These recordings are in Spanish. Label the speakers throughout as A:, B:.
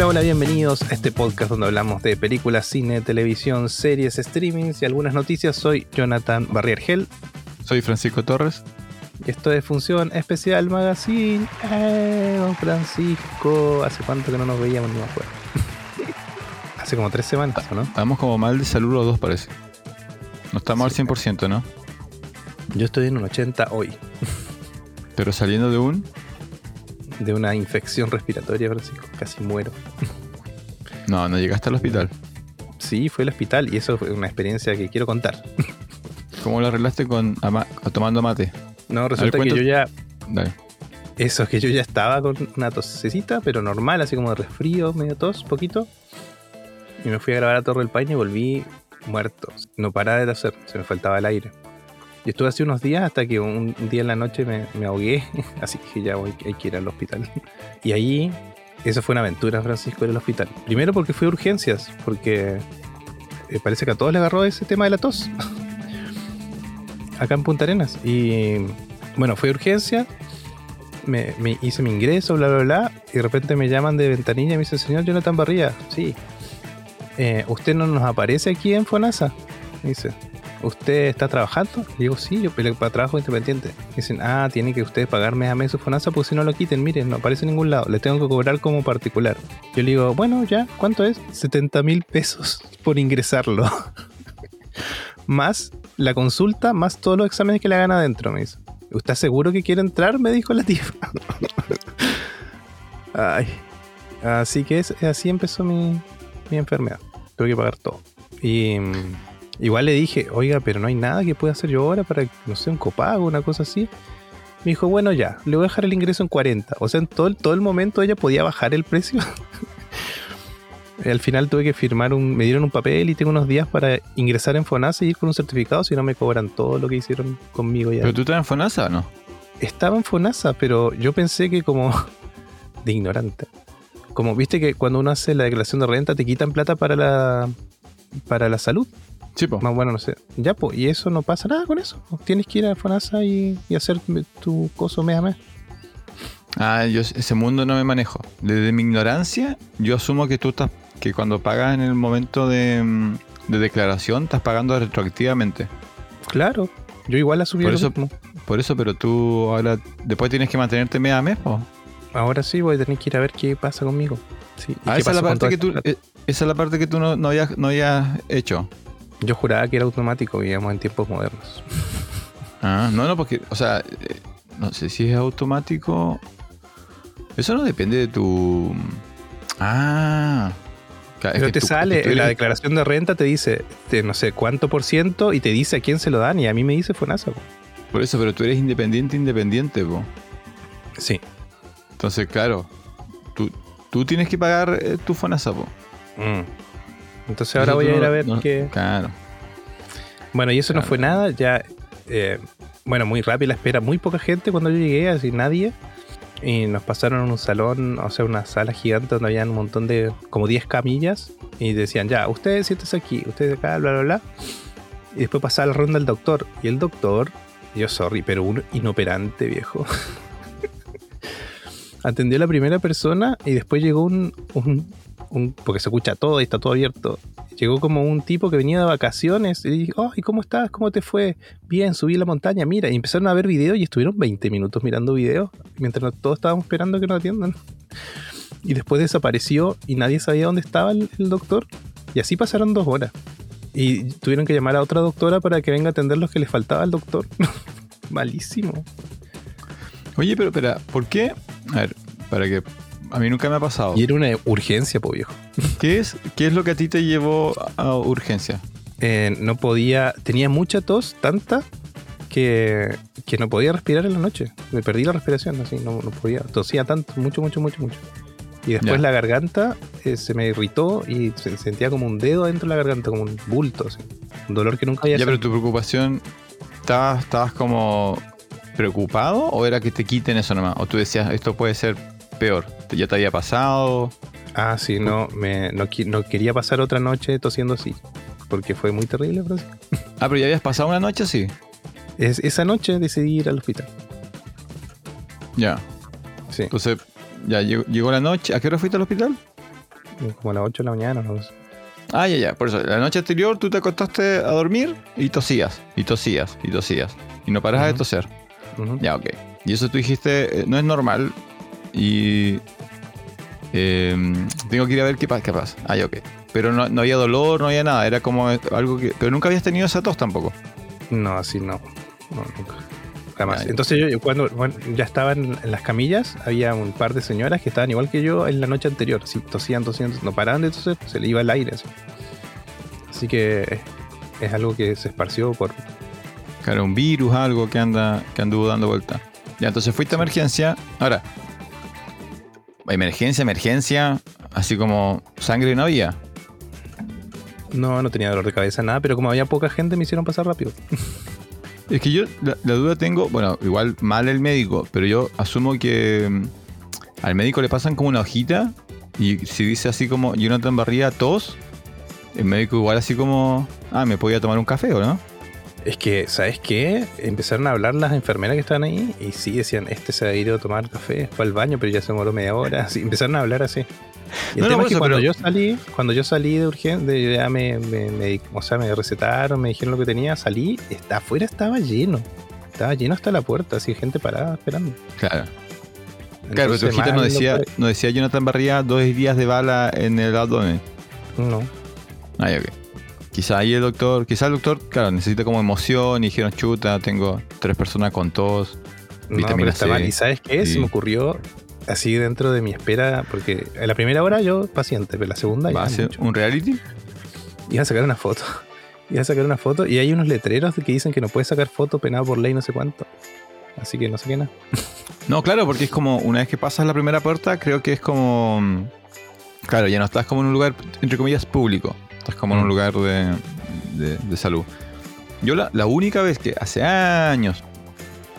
A: Hola, hola, bienvenidos a este podcast donde hablamos de películas, cine, televisión, series, streamings y algunas noticias. Soy Jonathan Barriergel
B: Soy Francisco Torres.
A: y esto es Función Especial Magazine. ¡Eh, don Francisco! ¿Hace cuánto que no nos veíamos? No me acuerdo. Hace como tres semanas, ¿o ¿no?
B: Estamos como mal de salud los dos, parece. No estamos
A: Sí.
B: al 100%, ¿no?
A: Yo estoy en un 80 hoy
B: Pero saliendo de un...
A: de una infección respiratoria, Francisco. Casi muero.
B: No, no llegaste al hospital.
A: Sí, fue al hospital y eso fue una experiencia que quiero contar.
B: ¿Cómo lo arreglaste con ama- tomando mate?
A: No, resulta que yo ya
B: Dale.
A: Eso, que yo ya estaba con una tosecita, pero normal, así como de resfrío, medio tos, poquito. Y me fui a grabar a Torre del Paine y volví muerto. No paraba de toser, se me faltaba el aire. Y estuve así unos días hasta que un día en la noche me, ahogué, así que ya voy, hay que ir al hospital. Y ahí, eso fue una aventura, Francisco, ir al hospital. Primero porque fui a urgencias, porque eh, parece que a todos le agarró ese tema de la tos. Acá en Punta Arenas. Y bueno, fui a urgencia, me, hice mi ingreso, bla, bla, bla, y de repente me llaman de ventanilla y me dicen, señor Jonathan Barría, sí, eh, ¿usted no nos aparece aquí en FONASA? Dice, ¿usted está trabajando? Le digo, sí, yo peleo para trabajo independiente. Dicen, ah, tiene que usted pagar mes a mes su FONASA, porque si no lo quiten, miren, no aparece en ningún lado, le tengo que cobrar como particular. Yo le digo, bueno, ya, ¿cuánto es? 70 mil pesos por ingresarlo. más la consulta, más todos los exámenes que le hagan adentro, me dice. ¿Usted seguro que quiere entrar? Me dijo la tía. Ay. Así que es, así empezó mi, mi enfermedad. Tuve que pagar todo. Y mm, igual le dije, oiga, pero no hay nada que pueda hacer yo ahora para, no sé, un copago, una cosa así. Me dijo, bueno, ya, le voy a dejar el ingreso en 40. O sea, en todo, el- todo el momento ella podía bajar el precio. Al final tuve que firmar un, me dieron un papel y tengo unos días para ingresar en FONASA y ir con un certificado, si no me cobran todo lo que hicieron conmigo ya.
B: ¿Pero tú estás en FONASA o no?
A: Estaba en FONASA, pero yo pensé que como de ignorante. Como viste que cuando uno hace la declaración de renta te quitan plata para la para la salud. Más bueno, no sé. Ya, pues, y eso no pasa nada con eso. Tienes que ir a FONASA y, y hacer tu coso mes a mes.
B: Ah, yo ese mundo no me manejo. Desde mi ignorancia, yo asumo que tú estás... Que cuando pagas en el momento de, mm, de declaración, estás pagando retroactivamente.
A: Claro. Yo igual asumí
B: Por eso-
A: mismo.
B: Por eso, pero tú ahora... Después tienes que mantenerte mes a mes, po.
A: Ahora sí voy a tener que ir a ver qué pasa conmigo. Sí. ¿Y
B: Ah, esa es la parte que tú... eh, Esa es la parte que tú no, no, habías, no habías hecho.
A: Yo juraba que era automático, vivíamos en tiempos modernos.
B: Ah, no, no, porque, o sea, eh, no sé si es automático. Eso no depende de tu. Ah. Claro,
A: Pero te
B: tú-
A: sale,
B: tú
A: la declaración de renta te dice, de no sé cuánto por ciento, y te dice a quién se lo dan, y a mí me dice FONASA. po.
B: Por eso, pero tú eres independiente, independiente, po.
A: Sí.
B: Entonces, claro, tú, tú tienes que pagar eh, tu FONASA, po.
A: Mm. Entonces ahora voy a ir a ver
B: no-
A: qué...
B: Claro.
A: Bueno, y eso no fue nada, ya... eh, bueno, muy rápido la espera, muy poca gente cuando yo llegué, así nadie. Y nos pasaron en un salón, o sea, una sala gigante donde habían un montón de, como 10 camillas. Y decían, ya, ustedes siéntense aquí, ustedes acá, bla, bla, bla. Y después pasaba la ronda del doctor. Y el doctor, yo sorry, pero un inoperante viejo. Atendió a la primera persona y después llegó un, un, un- porque se escucha todo y está todo abierto. Llegó como un tipo que venía de vacaciones y dije, oh, ¿y cómo estás? ¿Cómo te fue? Bien, subí la montaña, mira. Y empezaron a ver videos y estuvieron 20 minutos mirando videos mientras todos estábamos esperando que nos atiendan. Y después desapareció y nadie sabía dónde estaba el, el doctor. Y así pasaron dos horas. Y tuvieron que llamar a otra doctora para que venga a atender los que les faltaba al doctor. Malísimo.
B: Oye, pero espera, ¿por qué? A ver, para que. A mí nunca me ha pasado.
A: Y era una urgencia, po viejo.
B: ¿Qué es, ¿Qué es lo que a ti te llevó a urgencia?
A: Eh, no podía, tenía mucha tos, tanta, que, que no podía respirar en la noche. Me perdí la respiración, así, no, no podía. Tosía tanto, mucho, mucho, mucho, mucho. Y después
B: Ya.
A: la garganta eh, se me irritó y se sentía como un dedo dentro de la garganta, como un bulto, así. Un dolor que nunca había
B: Ya, pero tu preocupación, ¿estabas, estabas como preocupado o era que te quiten eso nomás? O tú decías, esto puede ser peor, ya te había pasado.
A: Ah, sí, no, me, no, quería pasar otra noche tosiendo así. Porque fue muy terrible, Francisco.
B: Ah, pero ya habías pasado una noche así.
A: Es, esa noche decidí ir al hospital.
B: Ya.
A: Sí.
B: Entonces, ya llegó, llegó la noche. ¿A qué hora fuiste al hospital?
A: como a las 8 de la mañana. No sé.
B: Ah, ya, ya. Por eso, la noche anterior tú te acostaste a dormir y tosías, y tosías, y tosías. Y no paras de toser. Ya, ok. Y eso tú dijiste, eh, no es normal. Y. eh, tengo que ir a ver qué, pa- qué pasa. Ah, ya, ok. Pero no, no había dolor, no había nada. Era como algo que. Pero nunca habías tenido esa tos tampoco.
A: No, así no. No, nunca.
B: Ya.
A: Entonces yo, yo cuando bueno, ya estaban en las camillas, había un par de señoras que estaban igual que yo en la noche anterior. Así, tosían, tosían, no paraban de toser, se le iba el aire. Así, Así que es, es algo que se esparció por...
B: Claro, un virus, algo que anda, que anduvo dando vuelta. Ya, entonces fuiste a emergencia. Ahora, emergencia, emergencia, así como sangre no había.
A: No, no tenía dolor de cabeza, nada, pero como había poca gente me hicieron pasar rápido.
B: Es que yo la, la duda tengo, bueno, igual mal el médico, pero yo asumo que mm, al médico le pasan como una hojita y si dice así como Jonathan Barría tos, el médico igual así como, ah, me podía tomar un café o no?
A: Es que, ¿sabes qué? Empezaron a hablar las enfermeras que estaban ahí y sí decían, este se ha ido a tomar café, fue al baño, pero ya se demoró media hora. Empezaron a hablar así. Y el
B: No,
A: tema es que
B: eso,
A: cuando
B: pero-
A: yo salí, cuando yo salí de urgencia, ya me, me, me- o sea, me recetaron, me dijeron lo que tenía, salí, está, afuera estaba lleno. Estaba lleno hasta la puerta, así gente parada esperando.
B: Claro. Claro, pero tu hojita no decía, no decía Jonathan Barría dos días de bala en el abdomen.
A: No.
B: Ah, ok. Quizá ahí el doctor, quizá el doctor, claro, necesita como emoción y dijeron, chuta, tengo tres personas con tos.
A: No,
B: Vitamina
A: pero está
B: C.
A: mal. ¿Y sabes qué?
B: Sí.
A: Se me ocurrió así dentro de mi espera, porque en la primera hora yo paciente, pero la segunda
B: ¿Va
A: ya
B: a ser
A: mucho.
B: un reality?
A: Iba a sacar una foto. Iba a sacar una foto y hay unos letreros que dicen que no puedes sacar foto penado por ley no sé cuánto. Así que no sé qué nada.
B: No, claro, porque es como, una vez que pasas la primera puerta, creo que es como. mm, Claro, ya no estás como en un lugar, entre comillas, público. Estás como en un
A: Mm.
B: lugar de, de- de salud. Yo la, la única vez que hace años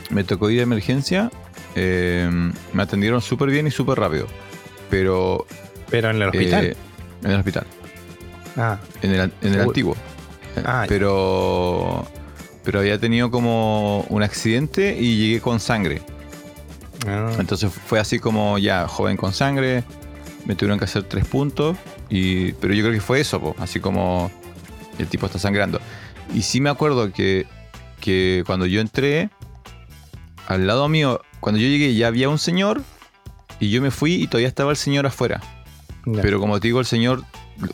B: me tocó ir a emergencia, eh, me atendieron súper bien y súper rápido. Pero.
A: Pero en el hospital.
B: eh, en el hospital.
A: ah,
B: En el, en el antiguo.
A: Ah,
B: pero. Pero había tenido como un accidente y llegué con sangre.
A: ah,
B: Entonces fue así como ya, joven con sangre, me tuvieron que hacer tres puntos, y, pero yo creo que fue eso, po, así como el tipo está sangrando. Y sí me acuerdo que, que cuando yo entré, al lado mío, cuando yo llegué ya había un señor, y yo me fui y todavía estaba el señor afuera. Pero como te digo, el señor,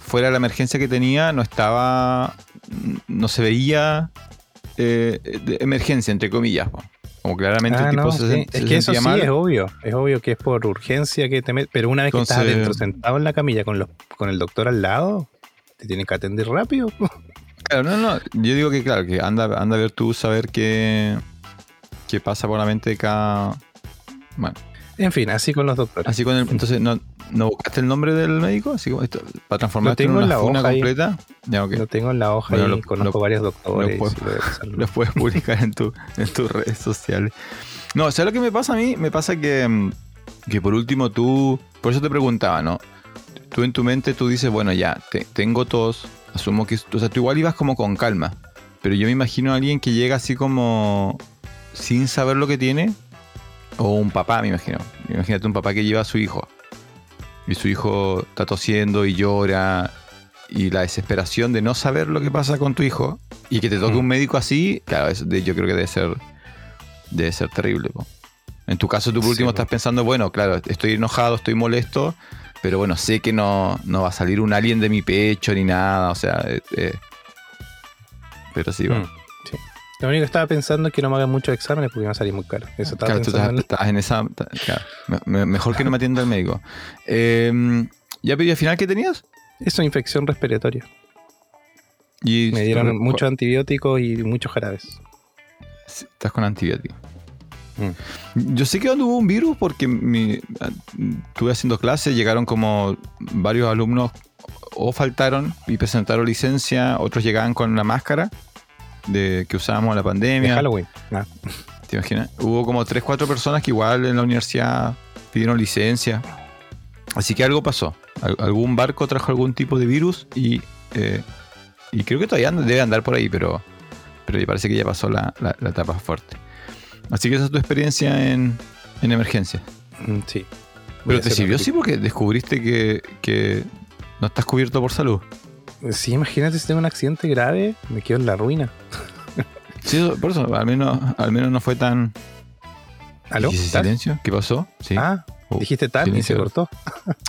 B: fuera de la emergencia que tenía, no estaba, no se veía eh, de emergencia, entre comillas. po. Como claramente
A: Ah,
B: el tipo
A: no,
B: se,
A: sí.
B: sen-
A: Es
B: se
A: que eso sí es obvio. Es obvio que es por urgencia que te metes. Pero una vez que estás adentro sentado en la camilla con, los, con el doctor al lado, te tienen que atender rápido.
B: Claro, no, no. Yo digo que, claro, que anda, anda a ver tú, saber qué, qué pasa por la mente de cada. Bueno,
A: En fin, así con los doctores.
B: así con el. Entonces, ¿no, no buscaste el nombre del médico? Así como esto, para transformarte en una funa completa. Ya, ok.
A: Lo tengo en la hoja
B: Bueno,
A: y
B: lo-
A: conozco
B: lo-
A: varios doctores.
B: lo. Los puedes publicar en, tu, en tus redes sociales. No, ¿sabes lo que me pasa a mí? Me pasa que, mm, que por último tú. Por eso te preguntaba, ¿no? Tú en tu mente tú dices, bueno, ya, te- tengo tos. Asumo que. O sea, tú igual ibas como con calma. Pero yo me imagino a alguien que llega así como. sin saber lo que tiene. O un papá, me imagino. Imagínate un papá que lleva a su hijo. Y su hijo está tosiendo y llora. Y la desesperación de no saber lo que pasa con tu hijo. Y que te toque
A: Mm.
B: un médico así, claro, de- yo creo que debe ser. Debe ser terrible. po. En tu caso, tú por
A: Sí,
B: último
A: po.
B: estás pensando, bueno, claro, estoy enojado, estoy molesto. Pero bueno, sé que no, no va a salir un alien de mi pecho ni nada. O sea, eh, eh. pero sí, bueno.
A: Mm. Lo único que estaba pensando es que no me hagan muchos exámenes porque me va a salir muy caro. Eso estaba
B: Claro, tú
A: pensando
B: estás,
A: en-
B: estás en esa. claro, me- me- mejor que no me atienda el médico. Eh, ¿Ya pedí al final qué tenías?
A: Eso, infección respiratoria.
B: Y
A: Me dieron muchos antibióticos y muchos jarabes.
B: Estás con antibiótico.
A: Mm.
B: Yo sé que donde hubo un virus porque mi, estuve haciendo clases, llegaron como varios alumnos o faltaron y presentaron licencia, otros llegaban con la máscara de que usábamos la
A: De
B: pandemia.
A: Halloween.
B: ¿Te imaginas? Hubo como 3, 4 personas que igual en la universidad pidieron licencia. Así que algo pasó. Al- algún barco trajo algún tipo de virus y, eh, y creo que todavía debe andar por ahí, pero, pero parece que ya pasó la, la- la etapa fuerte. Así que esa es tu experiencia en, en emergencia.
A: mm, sí.
B: Pero te sirvió sí porque descubriste que, que no estás cubierto por salud.
A: Sí, imagínate si tengo un accidente grave, me quedo en la ruina.
B: Sí, por eso, al menos, al menos no fue tan.
A: ¿Aló?
B: ¿Dijiste
A: ¿Tal?
B: silencio? ¿Qué pasó? Sí.
A: Ah,
B: Oh,
A: dijiste tal y se cortó.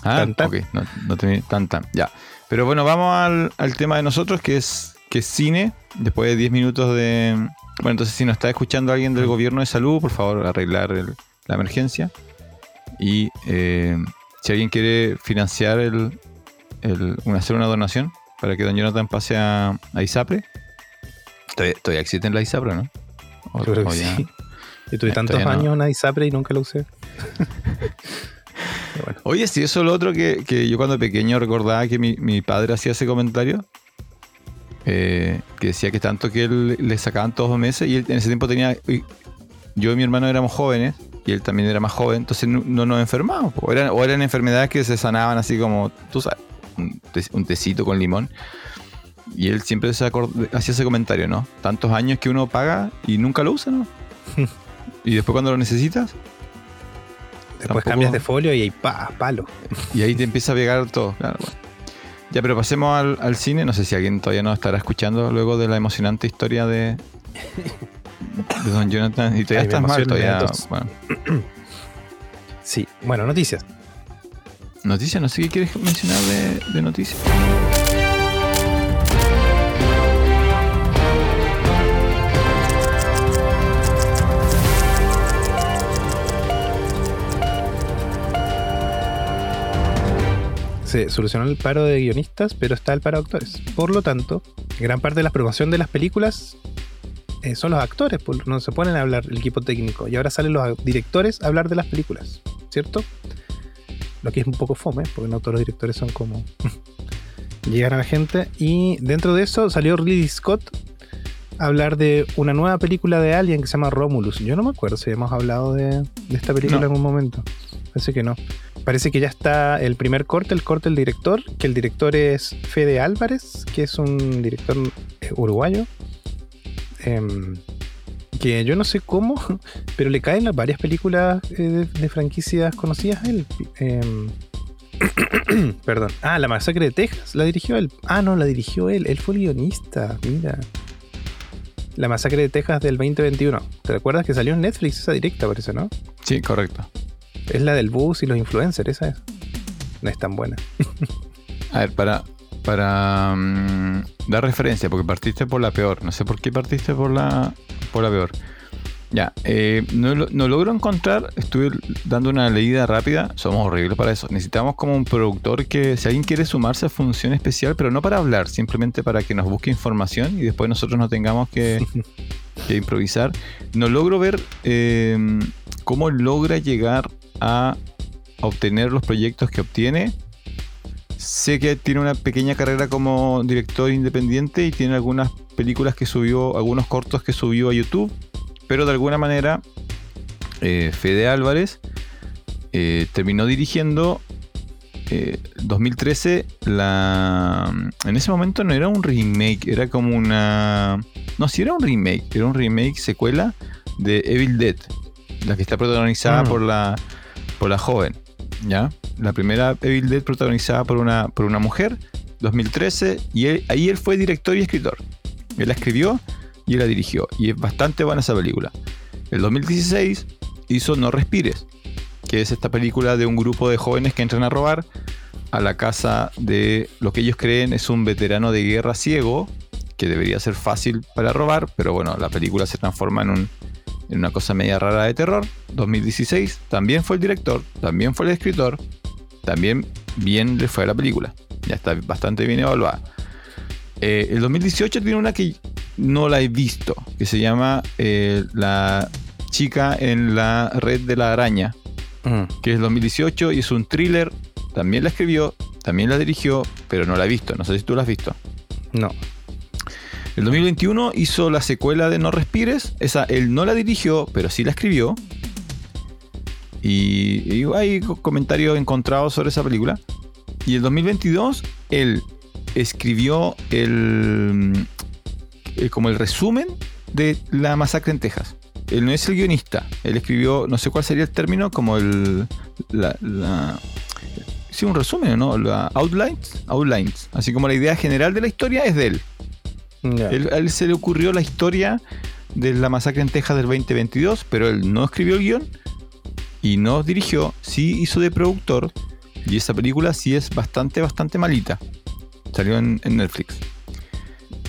B: Ah,
A: Tan, tan.
B: ok, no, no tenía tan tan. Ya. Pero bueno, vamos al, al tema de nosotros, que es, que es cine. Después de 10 minutos de. Bueno, entonces si nos está escuchando alguien del gobierno de salud, por favor, arreglar el- la emergencia. Y eh, si alguien quiere financiar el, hacer una donación para que don Jonathan pase a, a ISAPRE. Todavía, todavía existe la ISAPRE, ¿no? O-
A: Yo creo que
B: o ya-
A: sí. Yo tuve tantos
B: todavía no.
A: años una ISAPRE y nunca lo usé. Bueno,
B: Oye, sí, eso es lo otro que, que yo cuando pequeño recordaba que mi, mi padre hacía ese comentario. eh, que decía que tanto que él le sacaban todos los meses y él en ese tiempo tenía. Yo y mi hermano éramos jóvenes y él también era más joven, entonces no, no nos enfermábamos. po. O eran, o eran enfermedades que se sanaban así como, tú sabes, un, te- un tecito con limón. Y él siempre se hacía ese comentario, ¿no? Tantos años que uno paga y nunca lo usa, ¿no? y después cuando lo necesitas,
A: después
B: Tampoco-
A: cambias de folio y ahí pa, palo.
B: Y ahí te empieza a pegar todo. Claro, bueno. Ya, pero pasemos al, al cine. No sé si alguien todavía nos estará escuchando luego de la emocionante historia de, de Don Jonathan. Y todavía
A: Ay,
B: estás mal, todavía. Bueno,
A: Sí, bueno, noticias.
B: Noticias, no sé qué quieres mencionar de, de noticias.
A: Se solucionó el paro de guionistas, pero está el paro de actores. Por lo tanto, gran parte de la promoción de las películas eh, son los actores, pues, no se ponen a hablar el equipo técnico. Y ahora salen los directores a hablar de las películas, ¿cierto? Lo que es un poco fome, porque no todos los directores son como llegar a la gente. Y dentro de eso salió Ridley Scott a hablar de una nueva película de Alien que se llama Romulus. Yo no me acuerdo si hemos hablado de, de esta película
B: No.
A: en algún momento. Parece que no. Parece que ya está el primer corte, el corte del director, que el director es Fede Álvarez, que es un director eh, uruguayo. Em, que yo no sé cómo, pero le caen las varias películas eh, de, de franquicias conocidas a él. Em, perdón. Ah, La Masacre de Texas, la dirigió él. Ah, no, la dirigió él. Él fue el guionista, mira. La Masacre de Texas del 2021. ¿Te recuerdas que salió en Netflix esa directa, parece, no?
B: Sí, correcto.
A: Es la del bus y los influencers, esa es. No es tan buena.
B: A ver, para, para mm, dar referencia, porque partiste por la peor. No sé por qué partiste por la, por la peor. Ya, eh, no, lo- no logro encontrar, estuve dando una leída rápida, somos horribles para eso. Necesitamos como un productor que, si alguien quiere sumarse a función especial, pero no para hablar, simplemente para que nos busque información y después nosotros no tengamos que, que improvisar. No logro ver eh, cómo logra llegar a obtener los proyectos que obtiene. Sé que tiene una pequeña carrera como director independiente y tiene algunas películas que subió, algunos cortos que subió a YouTube, pero de alguna manera eh, Fede Álvarez eh, terminó dirigiendo eh, 2013 la en ese momento no era un remake era como una no sí era un remake era un remake secuela de Evil Dead la que está protagonizada
A: Mm.
B: por la por la joven ya la primera Evil Dead protagonizada por una por una mujer 2013 y él- ahí él fue director y escritor él la escribió y él la dirigió y es bastante buena esa película el 2016 hizo No Respires que es esta película de un grupo de jóvenes que entran a robar a la casa de lo que ellos creen es un veterano de guerra ciego, que debería ser fácil para robar, pero bueno, la película se transforma en, un- en una cosa media rara de terror. 2016, también fue el director, también fue el escritor, también bien le fue a la película. Ya está bastante bien evaluada. Eh, el 2018 tiene una que no la he visto, que se llama eh, La chica en la red de la araña, que es 2018 y es un thriller. También la escribió, también la dirigió, pero no la he visto. No sé si tú la has visto.
A: No.
B: El 2021 hizo la secuela de No Respires. Esa él no la dirigió, pero sí la escribió. Y, y hay co- comentarios encontrados sobre esa película. Y el 2022 él escribió el, eh, como el resumen de la masacre en Texas. Él no es el guionista. Él escribió, no sé cuál sería el término, como el, la, la- sí, un resumen, ¿no? La outlines, outlines. Así como la idea general de la historia es de él.
A: Ya.
B: Él- a él se le ocurrió la historia de la masacre en Texas del 2022, pero él no escribió el guion y no dirigió, sí hizo de productor. Y esa película sí es bastante, bastante malita. Salió en, Netflix.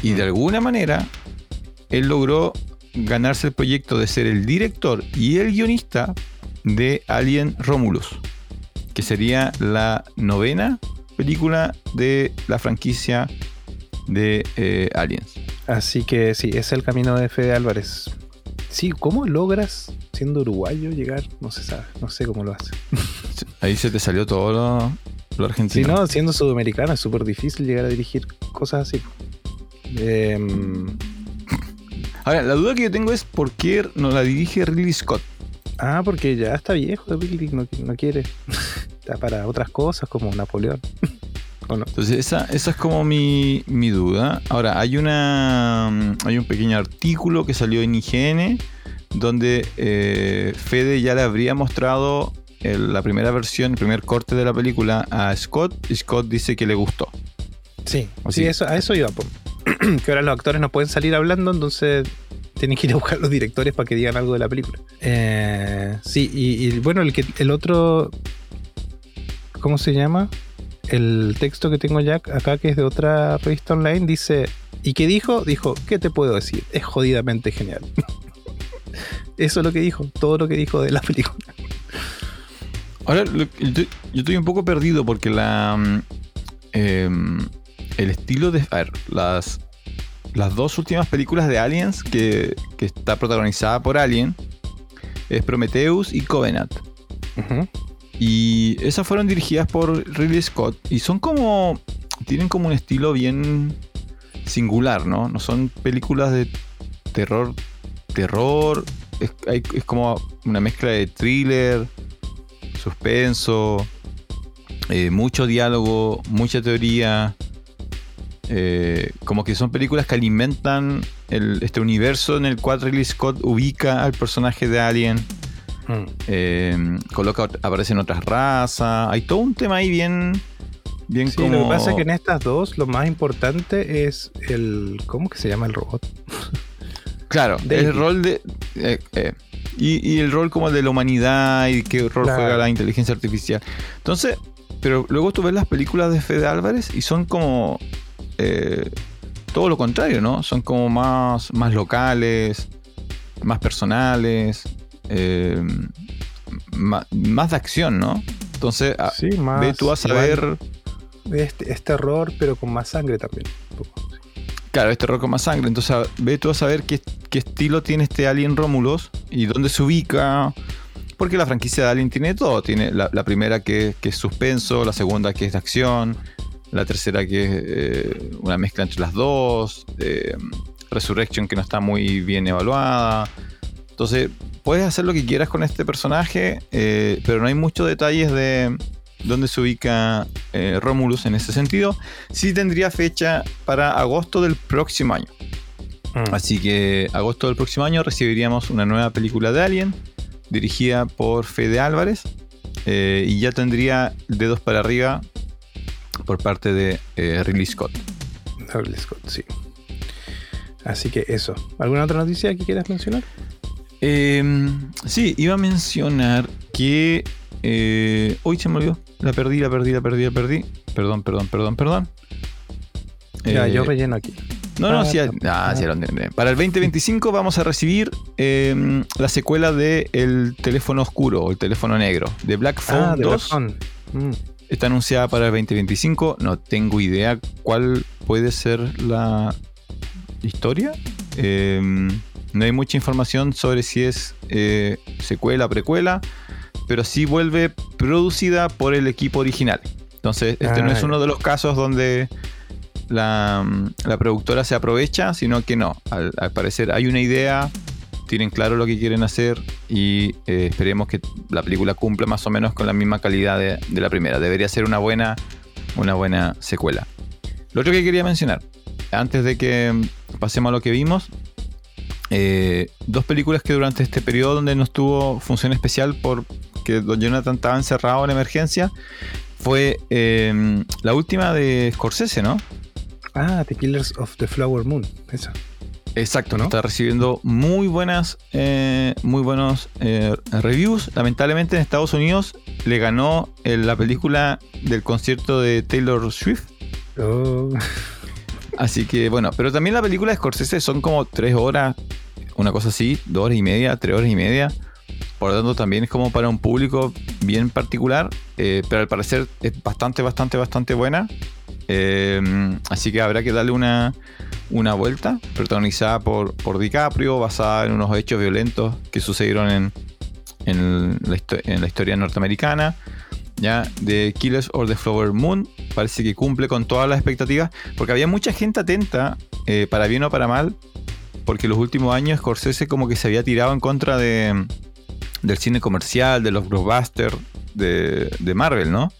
B: Y de alguna manera, él logró ganarse el proyecto de ser el director y el guionista de Alien Romulus, que sería la novena película de la franquicia de eh, Aliens.
A: Así que sí, es el camino de Fede Álvarez. Sí, ¿cómo logras, siendo uruguayo, llegar? No se sabe, no sé cómo lo hace.
B: Ahí se te salió todo lo, argentino.
A: no, siendo sudamericano es súper difícil llegar a dirigir cosas así. Em,
B: Ahora, la duda que yo tengo es por qué no la dirige Ridley Scott.
A: ah, porque ya está viejo, no, no quiere. está para otras cosas como Napoleón. ¿O no?
B: Entonces, esa, esa es como mi, mi duda. Ahora, hay una mm, hay un pequeño artículo que salió en IGN donde eh, Fede ya le habría mostrado el- la primera versión, el primer corte de la película a Scott y Scott dice que le gustó.
A: Sí,
B: ¿O
A: sí? Eso, a eso iba. que ahora los actores no pueden salir hablando, entonces tienen que ir a buscar los directores para que digan algo de la película. Eh, sí, y, y bueno, el, que, el otro. ¿Cómo se llama? El texto que tengo ya acá, que es de otra revista online, dice. ¿Y qué dijo? Dijo, ¿qué te puedo decir? Es jodidamente genial. Eso es lo que dijo, todo lo que dijo de la película.
B: Ahora, yo, estoy un poco perdido porque la mm, em, el estilo de. A ver, las, las dos últimas películas de Aliens que, que está protagonizada por Alien es Prometheus y Covenant. Y esas fueron dirigidas por Ridley Scott y son como. tienen como un estilo bien singular, ¿no? No son películas de terror. Terror. Es, como una mezcla de thriller, suspenso, eh, mucho diálogo, mucha teoría. eh, como que son películas que alimentan el- este universo en el cual Ridley Scott ubica al personaje de Alien.
A: Mm.
B: Eh, coloca, aparecen otras razas. Hay todo un tema ahí bien. Bien
A: Sí,
B: como.
A: lo que pasa es que en estas dos lo más importante es el. ¿Cómo que se llama el robot?
B: Claro,
A: David.
B: el rol de. eh, eh, y, y el rol como de la humanidad y qué rol
A: Claro.
B: juega la inteligencia artificial. Entonces, pero luego tú ves las películas de Fede Álvarez y son como. eh, todo lo contrario, ¿no? Son como más, más locales, más personales, eh, ma- más de acción, ¿no? Entonces, a-
A: Sí, más.
B: ve tú a saber.
A: Este, es terror, pero con más sangre también. un poco.
B: Claro, este rock con más sangre. Entonces, ve tú a saber qué, qué estilo tiene este Alien Romulus y dónde se ubica. Porque la franquicia de Alien tiene todo. Tiene la, la primera que, que es suspenso, la segunda que es de acción, la tercera que es eh, una mezcla entre las dos, eh, Resurrection que no está muy bien evaluada. Entonces, puedes hacer lo que quieras con este personaje, eh, pero no hay muchos detalles de dónde se ubica eh, Romulus en ese sentido. Sí tendría fecha para agosto del próximo año.
A: Mm.
B: Así que agosto del próximo año recibiríamos una nueva película de Alien, dirigida por Fede Álvarez, eh, y ya tendría dedos para arriba por parte de Ridley Scott.
A: Ridley Scott, sí. Así que eso. ¿Alguna otra noticia que quieras mencionar?
B: Eh, sí, iba a mencionar que... eh, hoy se me olvidó. La perdí, la perdí, la perdí, la perdí. Perdón, perdón, perdón, perdón.
A: Ya,
B: Eh,
A: yo relleno aquí.
B: No, no,
A: Ah,
B: sí,
A: ah,
B: ah,
A: ah.
B: sí, entendí. Para el 2025 vamos a recibir eh, la secuela de El teléfono oscuro o el teléfono negro de Black Phone
A: Ah, de
B: 2.
A: razón. Mm.
B: Está anunciada para el 2025. No tengo idea cuál puede ser la historia. Eh, no hay mucha información sobre si es eh, secuela, precuela, pero sí vuelve producida por el equipo original. Entonces, este no
A: Ah,
B: es
A: ya.
B: uno de los casos donde la, la productora se aprovecha, sino que no. Al, al parecer hay una idea, tienen claro lo que quieren hacer y eh, esperemos que la película cumpla más o menos con la misma calidad de, de la primera. Debería ser una buena, una buena secuela. Lo otro que quería mencionar, antes de que mm, pasemos a lo que vimos, eh, dos películas que durante este periodo donde no estuvo función especial porque Don Jonathan estaba encerrado en emergencia, fue eh, la última de Scorsese, ¿no?
A: Ah, The Killers of the Flower Moon. Esa.
B: Exacto, ¿no? Está recibiendo muy buenas, eh, muy buenos eh, reviews. Lamentablemente en Estados Unidos le ganó la película del concierto de Taylor Swift.
A: Oh.
B: Así que bueno, pero también la película de Scorsese son como tres horas, una cosa así, dos horas y media, tres horas y media. Por lo tanto, también es como para un público bien particular, eh, pero al parecer es bastante, bastante, bastante buena. así que habrá que darle una, una vuelta, protagonizada por, por DiCaprio, basada en unos hechos violentos que sucedieron en, en, la, historia norteamericana. Ya, de Killers of the Flower Moon parece que cumple con todas las expectativas, porque había mucha gente atenta, eh, para bien o para mal, porque los últimos años Scorsese como que se había tirado en contra de, del cine comercial, de los blockbusters de, de Marvel, ¿no?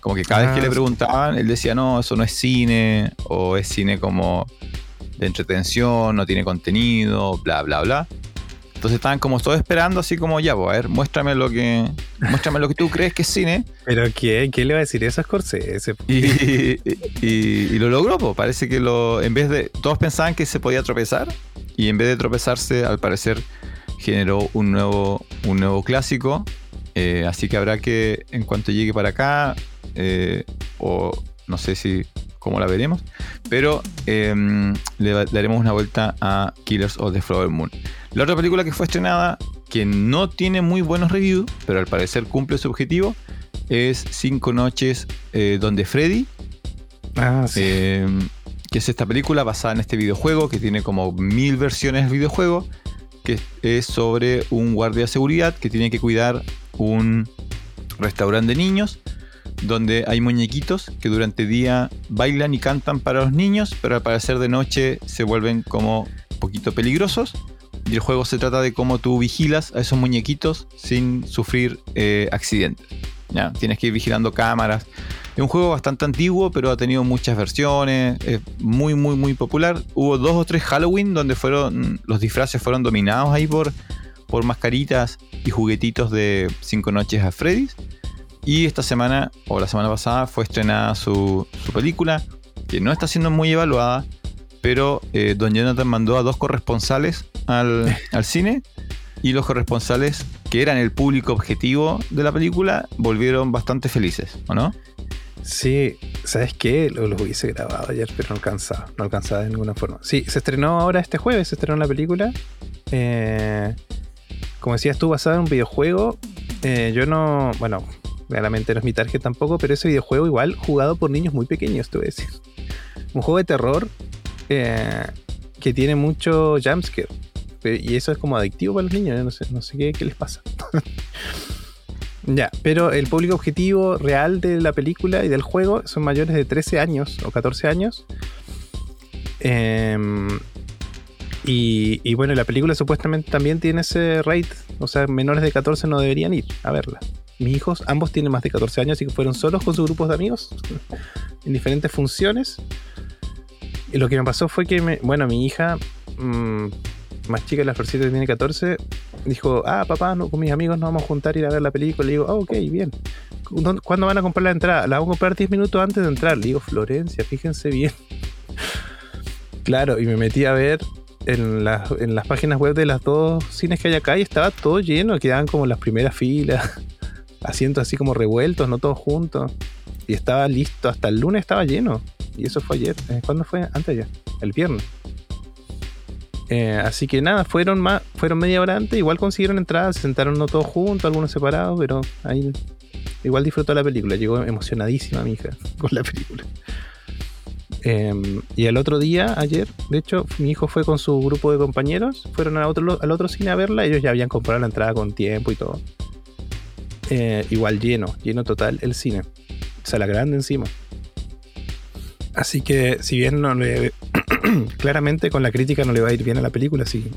B: Como que cada vez que le ah, preguntaban, él decía, no, eso no es cine, o es cine como de entretención, no tiene contenido, bla, bla, bla. Entonces estaban como todos esperando, así como, ya, pues, a ver, muéstrame lo que muéstrame lo que tú crees que es cine.
A: ¿Pero qué? ¿Quién le va a decir eso a Scorsese?
B: Y, y, lo logró, pues. Parece que lo, en vez de, todos pensaban que se podía tropezar, y en vez de tropezarse, al parecer generó un nuevo, un nuevo clásico. Eh, así que habrá que, en cuanto llegue para acá, eh, o no sé si cómo la veremos, pero em, le, daremos una vuelta a Killers of the Flower Moon. La otra película que fue estrenada, que no tiene muy buenos reviews, pero al parecer cumple su objetivo, es Cinco Noches eh, donde Freddy.
A: Ah, sí.
B: Em, que es esta película basada en este videojuego que tiene como mil versiones del videojuego, que es sobre un guardia de seguridad que tiene que cuidar un restaurante de niños donde hay muñequitos que durante día bailan y cantan para los niños, pero al parecer de noche se vuelven como un poquito peligrosos. Y el juego se trata de cómo tú vigilas a esos muñequitos sin sufrir eh, accidentes. Tienes que ir vigilando cámaras. Es un juego bastante antiguo, pero ha tenido muchas versiones. Es muy, muy, muy popular. Hubo dos o tres Halloween donde fueron los disfraces fueron dominados ahí por, por mascaritas y juguetitos de Cinco Noches a Freddy's. Y esta semana, o la semana pasada, fue estrenada su, película, que no está siendo muy evaluada, pero eh, Don Jonathan mandó a dos corresponsales al, cine y los corresponsales, que eran el público objetivo de la película, volvieron bastante felices, ¿o no?
A: Sí, ¿sabes qué? Lo, hubiese grabado ayer, pero no alcanzaba, no alcanzaba de ninguna forma. Sí, se estrenó ahora este jueves, se estrenó la película. Eh, como decías tú, basada en un videojuego. Eh, yo no, bueno, Claramente no es mi target tampoco, pero ese videojuego igual jugado por niños muy pequeños, te voy a decir. Un juego de terror eh, que tiene mucho jumpscare. Y eso es como adictivo para los niños, no sé, qué, les pasa. ya, pero el público objetivo real de la película y del juego son mayores de 13 años o 14 años. Em, y, y, bueno, la película supuestamente también tiene ese rate, o sea, menores de 14 no deberían ir a verla mis hijos, ambos tienen más de 14 años, y que fueron solos con sus grupos de amigos en diferentes funciones. Y lo que me pasó fue que, bueno, mi hija, mm, más chica, la Florcita que tiene 14, dijo, ah, papá, no, con mis amigos nos vamos a juntar y ir a ver la película. Le digo, ah, ok, bien. ¿Cuándo van a comprar la entrada? La vamos a comprar 10 minutos antes de entrar. Le digo, Florencia, fíjense bien. claro, y me metí a ver en, en, las páginas web de las dos cines que hay acá y estaba todo lleno, quedaban como las primeras filas asientos así como revueltos, no todos juntos. Y estaba listo, hasta el lunes estaba lleno. Y eso fue ayer. Eh, ¿Cuándo fue? Antes ya, el viernes. Eh, así que nada, fueron más, fueron media hora antes, igual consiguieron entradas, se sentaron no todos juntos, algunos separados, pero ahí igual disfrutó la película, llegó emocionadísima mi hija con la película. Em, y el otro día, ayer, de hecho, mi hijo fue con su grupo de compañeros, fueron al otro, al otro cine a verla, ellos ya habían comprado la entrada con tiempo y todo. Eh, igual lleno, lleno total el cine. Sala grande encima. Así que si bien no le... claramente con la crítica no le va a ir bien a la película, sí.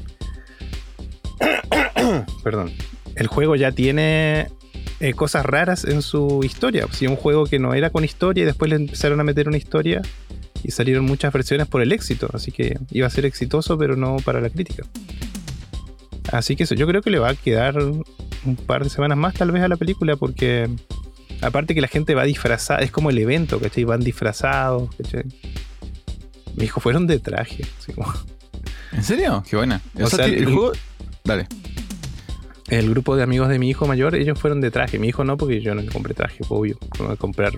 A: Perdón. El juego ya tiene eh, cosas raras en su historia. Si un juego que no era con historia y después le empezaron a meter una historia y salieron muchas versiones por el éxito. Así que iba a ser exitoso, pero no para la crítica. Así que eso, yo creo que le va a quedar un par de semanas más tal vez a la película porque Aparte que la gente va disfrazada, es como el evento, ¿cachai? Van disfrazados, ¿cachai? Mi hijo fueron de traje, así como.
B: ¿En serio? Qué buena.
A: O
B: O sea,
A: sea,
B: el,
A: el-
B: juego. Dale.
A: El grupo de amigos de mi hijo mayor, ellos fueron de traje. Mi hijo no, porque yo no le compré traje, obvio. ¿Cómo voy a comprar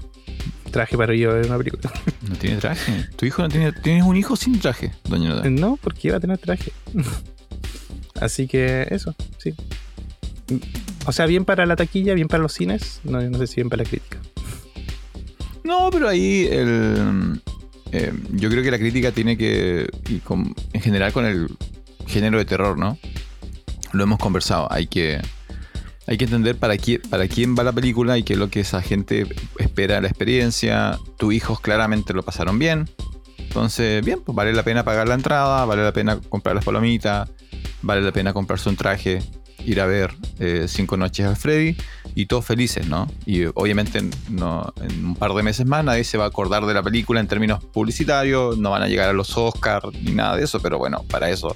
A: traje para ir a ver una película?
B: No tiene traje. Tu hijo no tiene. Tienes un hijo sin traje, doña Nora.
A: No, porque iba a tener traje. Así que eso, sí. O sea, bien para la taquilla, bien para los cines. No, sé si bien para la crítica.
B: No, pero ahí el, eh, yo creo que la crítica tiene que, y con- en general con el género de terror, ¿no? Lo hemos conversado, hay que, hay que entender para quién, para quién va la película y qué es lo que esa gente espera de la experiencia. Tus hijos claramente lo pasaron bien. Entonces, bien, pues vale la pena pagar la entrada, vale la pena comprar las palomitas, vale la pena comprarse un traje, ir a ver eh, Cinco Noches al Freddy y todos felices, ¿no? Y obviamente no, en un par de meses más nadie se va a acordar de la película en términos publicitarios, no van a llegar a los Oscars ni nada de eso, pero bueno, para eso,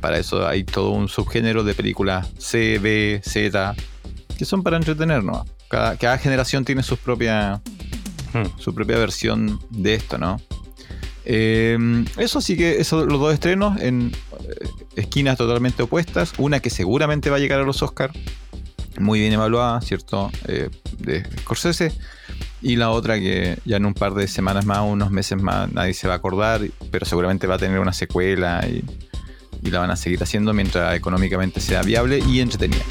B: para eso hay todo un subgénero de películas C, B, Z, que son para entretenernos. Cada, cada generación tiene sus propias
A: Hmm.
B: su propia versión de esto, ¿no? Eh, eso sí que esos los dos estrenos en esquinas totalmente opuestas. Una que seguramente va a llegar a los Oscars, muy bien evaluada, ¿cierto? Eh, de Scorsese. Y la otra que ya en un par de semanas más, unos meses más, nadie se va a acordar, pero seguramente va a tener una secuela y, y la van a seguir haciendo mientras económicamente sea viable y entretenida.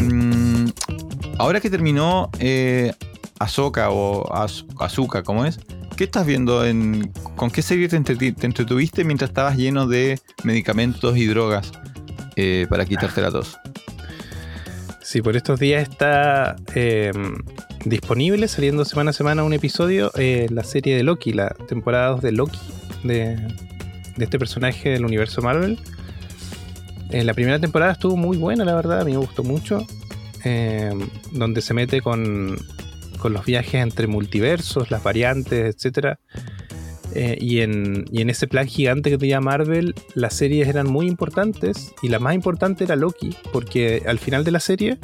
B: Mm, ahora que terminó eh, o Az- Azuka, ¿cómo es? ¿Qué estás viendo? En, ¿Con qué serie te, te entretuviste mientras estabas lleno de medicamentos y drogas eh, para quitarte la tos?
A: Sí, por estos días está eh, disponible, saliendo semana a semana un episodio, eh, la serie de Loki, la temporada 2 de Loki, de este personaje del universo Marvel. Eh, la primera temporada estuvo muy buena, la verdad, a mí me gustó mucho, eh, donde se mete con, con los viajes entre multiversos, las variantes, etc. y, en, y en ese plan gigante que tenía Marvel, las series eran muy importantes y la más importante era Loki, porque al final de la serie,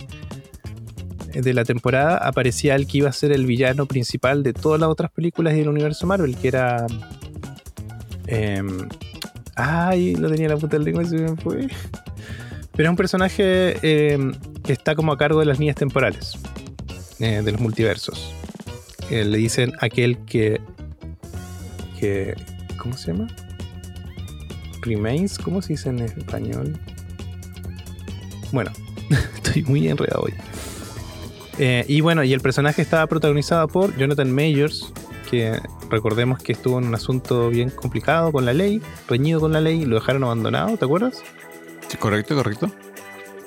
A: eh, de la temporada, aparecía el que iba a ser el villano principal de todas las otras películas del universo Marvel, que era... ay, lo tenía en la puta lengua y se me fue. Pero es un personaje em, que está como a cargo de las líneas temporales, eh, de los multiversos. Eh, le dicen aquel que que ¿cómo se llama? Remains, ¿cómo se dice en español? Bueno, estoy muy enredado hoy. Eh, y bueno, y el personaje estaba protagonizado por Jonathan Majors, recordemos que estuvo en un asunto bien complicado con la ley, reñido con la ley, y lo dejaron abandonado, ¿te acuerdas?
B: Sí, correcto, correcto.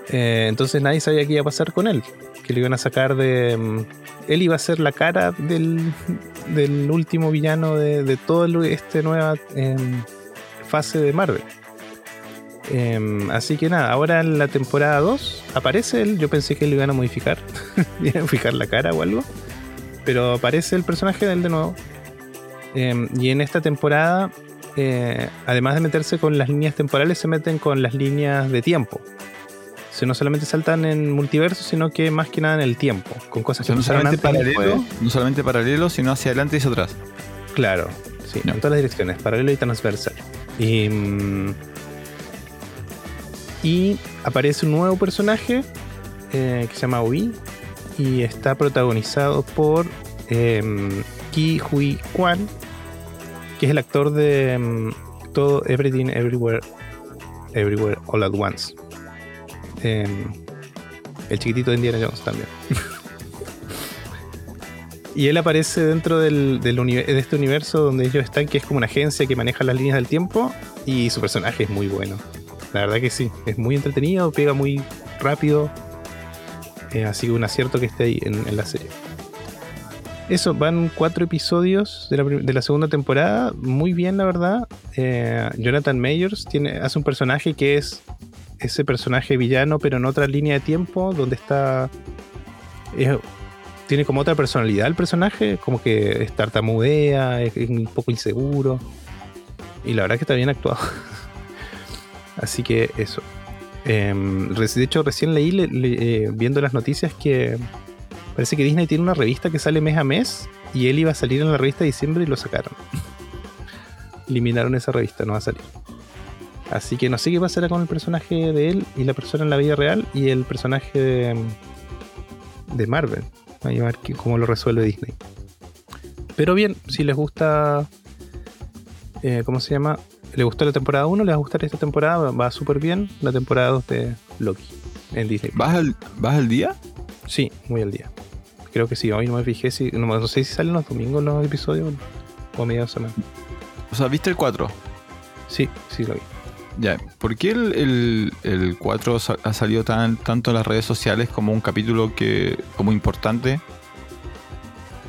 A: Eh, entonces nadie sabía qué iba a pasar con él. Que lo iban a sacar de. mm, Él iba a ser la cara del, del último villano de, de toda esta nueva em, fase de Marvel. Em, así que nada, ahora en la temporada 2 aparece él. Yo pensé que lo iban a modificar. iban a modificar la cara o algo. Pero aparece el personaje de él de nuevo. Em, y en esta temporada, eh, además de meterse con las líneas temporales, se meten con las líneas de tiempo. O sea, no solamente saltan en multiverso, sino que más que nada en el tiempo, con
B: O
A: cosas
B: sea,
A: que
B: no solamente paralelo, no solamente paralelo, sino hacia adelante y hacia atrás.
A: Claro, sí, en todas las direcciones, paralelo y transversal. Y, mm, y aparece un nuevo personaje eh, que se llama Obi y está protagonizado por em, Ki Hui Kwan, que es el actor de em, todo Everything Everywhere Everywhere All at Once. Em, el chiquitito de Indiana Jones también. Y él aparece dentro del, del de este universo donde ellos están, que es como una agencia que maneja las líneas del tiempo. Y su personaje es muy bueno. La verdad que sí, es muy entretenido, pega muy rápido. Eh, así que un acierto que esté ahí en, la serie. Eso, van cuatro episodios de la, de la segunda temporada. Muy bien, la verdad. Eh, Jonathan Mayors tiene, hace un personaje que es ese personaje villano, pero en otra línea de tiempo, donde está. Es, tiene como otra personalidad el personaje, como que es tartamudea, es un poco inseguro. Y la verdad que está bien actuado. Así que eso. Em, de hecho, recién leí le- le- eh, viendo las noticias que parece que Disney tiene una revista que sale mes a mes y él iba a salir en la revista de diciembre y lo sacaron. Eliminaron esa revista, no va a salir. Así que no sé qué pasará con el personaje de él y la persona en la vida real y el personaje de, de Marvel. A ver cómo lo resuelve Disney. Pero bien, si les gusta. eh, ¿Cómo se llama? ¿Le gustó la temporada 1? ¿Les va a gustar esta temporada? Va súper bien la temporada 2 de Loki en Disney.
B: ¿Vas al, ¿Vas al día?
A: Sí, muy al día. Creo que sí, hoy no me fijé si. No, no sé si salen los domingos los episodios o a media semana.
B: O sea, ¿viste el 4?
A: Sí, sí lo vi.
B: Ya, ¿por qué el, el, el 4 sa- ha salido tan, tanto en las redes sociales como un capítulo que como importante?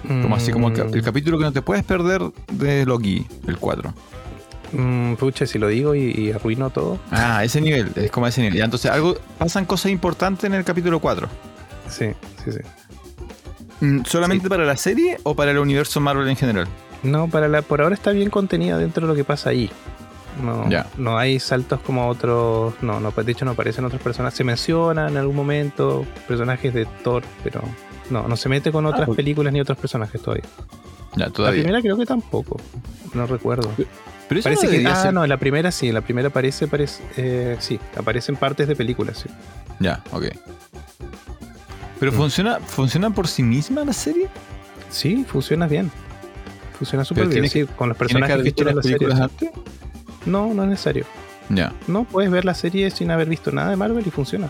B: Como así como que- el capítulo que no te puedes perder de Loki, el 4.
A: Mm, pucha, si lo digo y, y arruino todo.
B: Ah, ese nivel, es como ese nivel. Ya, entonces algo pasan cosas importantes en el capítulo 4.
A: Sí, sí, sí.
B: Mm, ¿Solamente para la serie o para el universo Marvel en general?
A: No, para la, por ahora está bien contenida dentro de lo que pasa ahí. No,
B: Ya.
A: no hay saltos como otros. No, no, de hecho no aparecen otras personas. Se mencionan en algún momento personajes de Thor, pero no, no se mete con otras
B: pues.
A: películas ni otros personajes todavía.
B: Ya,
A: La primera creo que tampoco. No recuerdo.
B: Pero eso
A: Parece
B: no
A: que. Ah,
B: ser-
A: no, en la primera sí, en la primera aparece, aparece eh, sí, aparecen partes de películas, sí.
B: Ya, ok. ¿Pero
A: Mm.
B: funciona, funciona por sí misma la serie?
A: Sí, funciona bien. Funciona súper bien.
B: tienes
A: Sí, con los
B: ¿Tienes que
A: personajes que
B: visto
A: tiene
B: las
A: la serie.
B: películas antes?
A: No, no es necesario.
B: Ya.
A: No, puedes ver la serie sin haber visto nada de Marvel y funciona.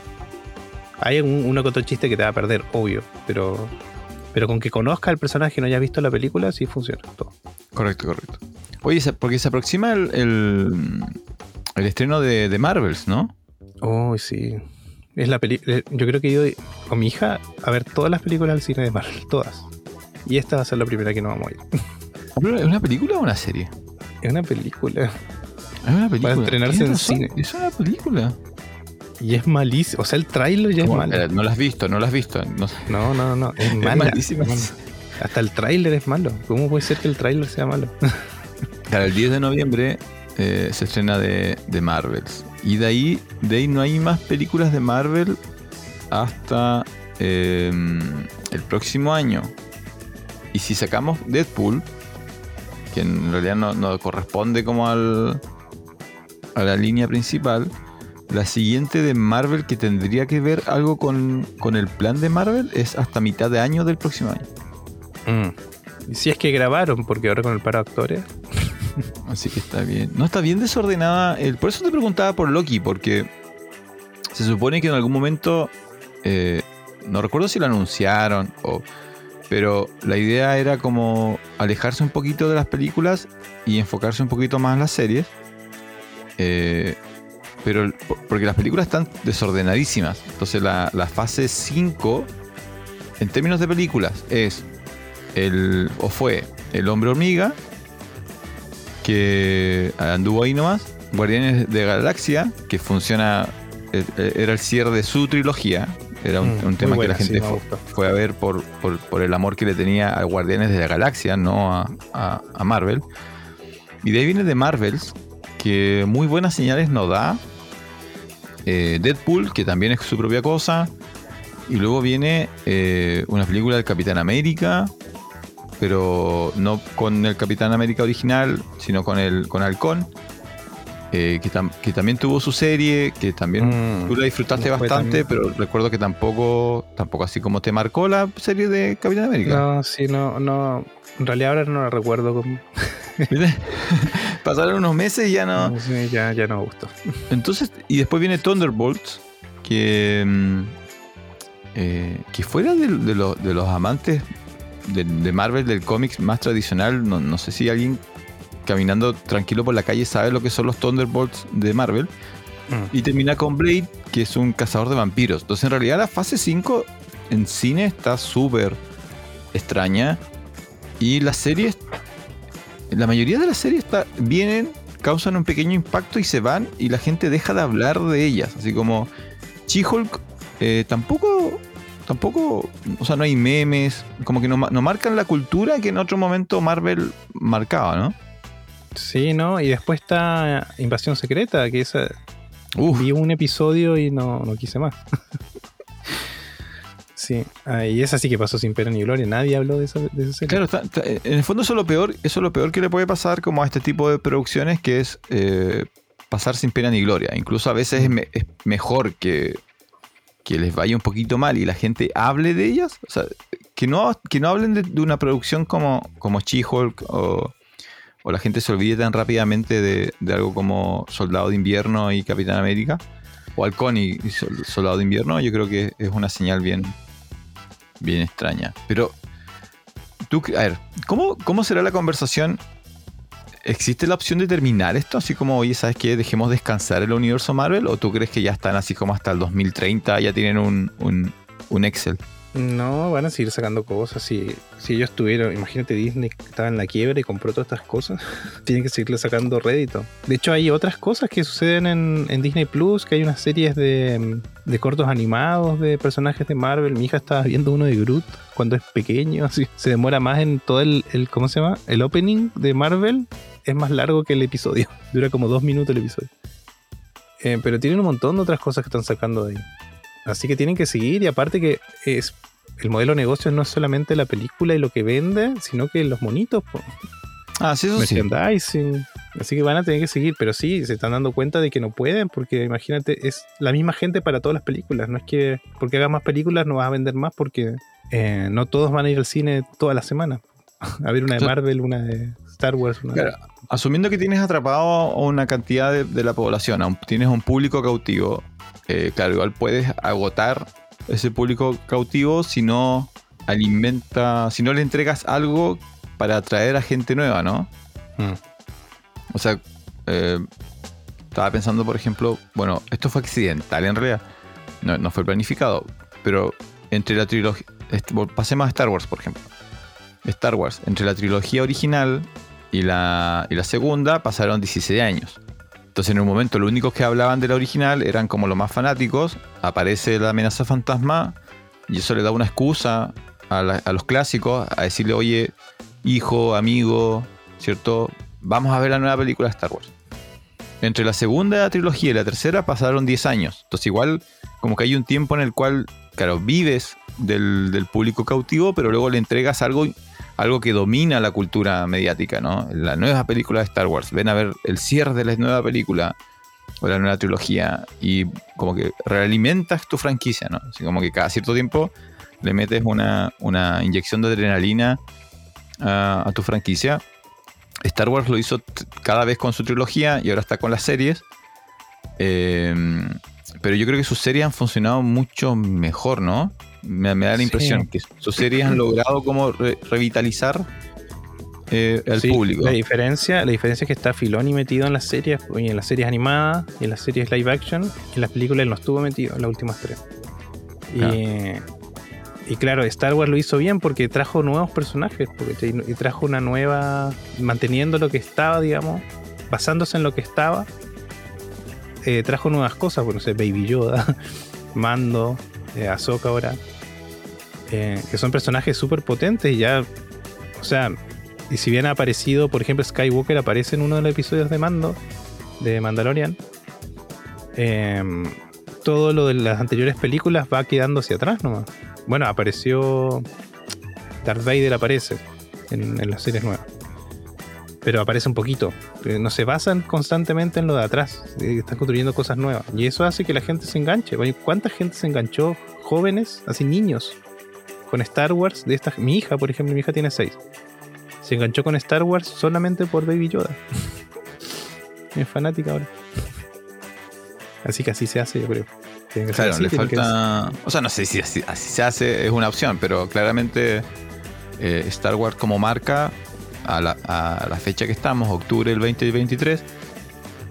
A: Hay un, uno que otro chiste que te va a perder, obvio, pero pero con que conozca el personaje y no haya visto la película, sí funciona todo.
B: Correcto, correcto. Oye, porque se aproxima el, el, el estreno de, de Marvels, ¿no?
A: Oh, sí. Es la peli eh, yo creo que he ido con mi hija a ver todas las películas del cine de Marvel, todas. Y esta va a ser la primera que no vamos a ir.
B: ¿Es una película o una serie?
A: Es una película.
B: Es una película.
A: estrenarse
B: Tienes
A: en
B: razón,
A: cine.
B: Es una película.
A: Y es malísimo. O sea, el tráiler ya es malo.
B: Eh, no la has visto, no la has visto. No.
A: No, no, no. Es
B: Es.
A: Mala. Hasta el tráiler es malo. ¿Cómo puede ser que el tráiler sea malo?
B: Claro, el 10 de noviembre eh, se estrena de, de Marvels. Y de ahí, de ahí no hay más películas de Marvel hasta eh, el próximo año. Y si sacamos Deadpool, que en realidad no, no corresponde como al, a la línea principal, la siguiente de Marvel que tendría que ver algo con, con el plan de Marvel es hasta mitad de año del próximo año.
A: Mm. Si es que grabaron, porque ahora con el paro de actores.
B: Así que está bien. No está bien desordenada. El, por eso te preguntaba por Loki, porque se supone que en algún momento, eh, no recuerdo si lo anunciaron, o, pero la idea era como alejarse un poquito de las películas y enfocarse un poquito más en las series. Eh, pero porque las películas están desordenadísimas. Entonces la, la fase 5, en términos de películas, es el, o fue el hombre hormiga, que anduvo ahí nomás. Guardianes de Galaxia, que funciona, eh, eh, era el cierre de su trilogía. Era un,
A: Mm,
B: un tema que la
A: sí,
B: gente fue, a ver por, por- por el amor que le tenía a Guardianes de la Galaxia, no a, a- a Marvel. Y de ahí viene de Marvels, que muy buenas señales nos da. Eh, Deadpool, que también es su propia cosa. Y luego viene eh, una película del Capitán América, pero no con el Capitán América original, sino con el con Halcón, eh, que, tam- que también tuvo su serie, que también
A: Mm.
B: tú la disfrutaste bastante,
A: tan-
B: pero recuerdo que tampoco, tampoco así como te marcó la serie de Capitán América.
A: No, sí, no, no. En realidad ahora no la recuerdo. Como...
B: Pasaron unos meses y ya no.
A: Sí, ya, ya no me gustó.
B: Entonces, y después viene Thunderbolts, que, mm, eh, que fuera de, de lo- de los amantes de, de Marvel, del cómics más tradicional, no, no sé si alguien caminando tranquilo por la calle sabe lo que son los Thunderbolts de Marvel.
A: Mm.
B: Y termina con Blade, que es un cazador de vampiros. Entonces, en realidad, la fase 5 en cine está súper extraña. Y las series, la mayoría de las series está- vienen, causan un pequeño impacto y se van. Y la gente deja de hablar de ellas. Así como She-Hulk eh, tampoco tampoco, o sea, no hay memes, como que no, no marcan la cultura que en otro momento Marvel marcaba, ¿no?
A: Sí, ¿no? Y después está Invasión Secreta, que esa...
B: Uf,
A: Vi un episodio y no, no quise más. sí, ah, y esa sí que pasó sin pena ni gloria. Nadie habló de esa, de esa serie.
B: claro, está- está- en el fondo eso es lo peor, eso es lo peor que le puede pasar como a este tipo de producciones, que es eh, pasar sin pena ni gloria. Incluso a veces es, me- es mejor que, que les vaya un poquito mal y la gente hable de ellas. O sea, que no, que no hablen de, una producción como, como She-Hulk o, o la gente se olvide tan rápidamente de, de algo como Soldado de Invierno y Capitán América. O Halcón y, y Sol- Soldado de Invierno, yo creo que es una señal bien, bien extraña. Pero, tú, a ver, ¿cómo, ¿cómo será la conversación? ¿Existe la opción de terminar esto? Así como, oye, ¿sabes qué? Dejemos descansar el universo Marvel. ¿O tú crees que ya están así como hasta el 2030? Ya tienen un, un, un Excel.
A: No, van a seguir sacando cosas. Si, si ellos tuvieron, imagínate Disney estaba en la quiebra y compró todas estas cosas, tienen que seguirle sacando rédito. De hecho, hay otras cosas que suceden en, en Disney Plus, que hay unas series de, de cortos animados de personajes de Marvel. Mi hija estaba viendo uno de Groot cuando es pequeño, así. Se demora más en todo el, el ¿cómo se llama? El opening de Marvel es más largo que el episodio. Dura como dos minutos el episodio. Eh, pero tienen un montón de otras cosas que están sacando de ahí. Así que tienen que seguir y aparte que es el modelo de negocio no es solamente la película y lo que vende, sino que los monitos, po,
B: Ah, sí, eso sí.
A: merchandising. Así que van a tener que seguir, pero sí, se están dando cuenta de que no pueden, porque imagínate, es la misma gente para todas las películas. No es que porque hagas más películas no vas a vender más, porque eh, no todos van a ir al cine toda la semana. A ver una de. Marvel, una de Star Wars, una de-
B: Claro, asumiendo que tienes atrapado a una cantidad de, de la población, a un- tienes un público cautivo, eh, claro, igual puedes agotar ese público cautivo si no alimenta, si no le entregas algo para atraer a gente nueva, ¿no?
A: Mm.
B: O sea, eh, estaba pensando, por ejemplo, bueno, esto fue accidental en realidad, no, no fue planificado, pero entre la trilogía, pasemos a Star Wars, por ejemplo. Star Wars, entre la trilogía original y la, y la segunda pasaron 16 años. Entonces en un momento los únicos que hablaban de la original eran como los más fanáticos, aparece la amenaza fantasma y eso le da una excusa a, la- a los clásicos a decirle, oye, hijo, amigo, ¿cierto? Vamos a ver la nueva película de Star Wars. Entre la segunda trilogía y la tercera pasaron 10 años. Entonces igual como que hay un tiempo en el cual, claro, vives del, del público cautivo, pero luego le entregas algo, algo que domina la cultura mediática, ¿no? La nueva película de Star Wars. Ven a ver el cierre de la nueva película o la nueva trilogía y como que realimentas tu franquicia, ¿no? Así como que cada cierto tiempo le metes una, una inyección de adrenalina a, tu franquicia. Star Wars lo hizo cada vez con su trilogía y ahora está con las series. Eh, pero yo creo que sus series han funcionado mucho mejor, ¿no? Me, me da la
A: Sí.
B: impresión que sus series han logrado como re- revitalizar eh, al
A: Sí,
B: público.
A: La diferencia, la diferencia es que está Filoni metido en las series, en las series animadas, y en las series live action, en las películas él no estuvo metido en las últimas tres. Y, y claro, Star Wars lo hizo bien porque trajo nuevos personajes, porque y trajo una nueva, manteniendo lo que estaba, digamos, basándose en lo que estaba, eh, trajo nuevas cosas, bueno, no sé, Baby Yoda, Mando, eh, Ahsoka ahora, eh, que son personajes súper potentes y ya, o sea, y si bien ha aparecido, por ejemplo, Skywalker aparece en uno de los episodios de Mando, de Mandalorian, em, todo lo de las anteriores películas va quedando hacia atrás nomás. Bueno, apareció. Darth Vader aparece en, en las series nuevas. Pero aparece un poquito. Eh, No se basan constantemente en lo de atrás. eh, Están construyendo cosas nuevas. Y eso hace que la gente se enganche. ¿Cuánta gente se enganchó? Jóvenes, así niños, con Star Wars. De esta, mi hija, por ejemplo, mi hija tiene 6. Se enganchó con Star Wars solamente por Baby Yoda. es fanática ahora. Así que así se hace, yo creo. Tiene que ser
B: Claro,
A: así,
B: le
A: tiene que
B: falta. O sea, no sé si así, así se hace, es una opción, pero claramente eh, Star Wars como marca, a la, a la fecha que estamos, octubre del 2023,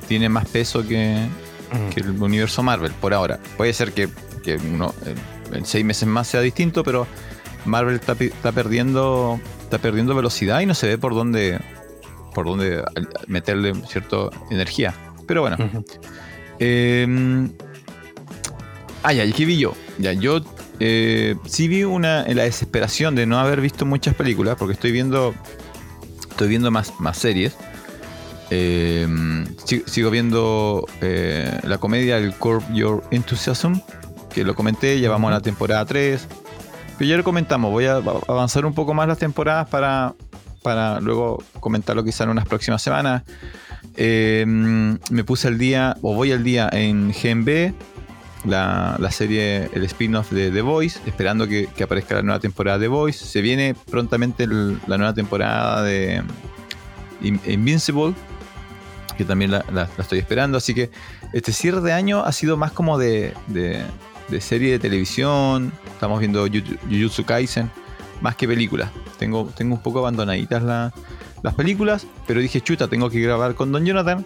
B: tiene más peso que,
A: Mm.
B: que el universo Marvel por ahora. Puede ser que, que uno, en- seis meses más sea distinto, pero Marvel está, perdiendo está perdiendo velocidad y no se ve por dónde por dónde meterle cierta energía. Pero bueno, eh, ah, ya, ¿y qué vi yo? Ya, yo eh, sí vi una la desesperación de no haber visto muchas películas, porque estoy viendo estoy viendo más, más series. Si- sigo viendo eh, la comedia El Curb Your Enthusiasm, que lo comenté, llevamos a la temporada 3. Pero ya lo comentamos, voy a avanzar un poco más las temporadas para, para luego comentarlo quizá en unas próximas semanas. Eh, me puse al día, o voy al día en GMB, la, serie, el spin-off de The Voice, esperando que, aparezca la nueva temporada de The Voice. Se viene prontamente la nueva temporada de In- Invincible, que también la, estoy esperando. Así que este cierre de año ha sido más como de, de- de serie de televisión. Estamos viendo Jujutsu Kaisen, más que películas. Tengo, tengo un poco abandonaditas la- las películas, pero dije, chuta, tengo que grabar con Don Jonathan.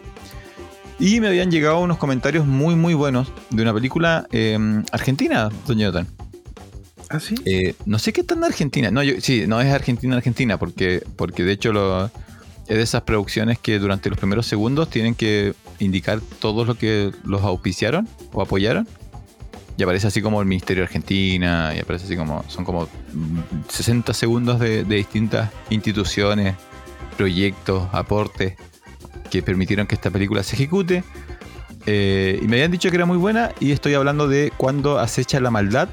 B: Y me habían llegado unos comentarios muy, muy buenos de una película eh, argentina, Don Jonathan.
A: ¿Ah, sí?
B: Eh, no sé qué tan argentina. No, yo, sí, no es Argentina, Argentina, porque, porque de hecho lo, es de esas producciones que durante los primeros segundos tienen que indicar todo lo que los auspiciaron o apoyaron. Y aparece así como el Ministerio de Argentina, y aparece así como. Son como mm, 60 segundos de, de distintas instituciones, proyectos, aportes que permitieron que esta película se ejecute. Eh, y me habían dicho que era muy buena, y estoy hablando de Cuando acecha la maldad,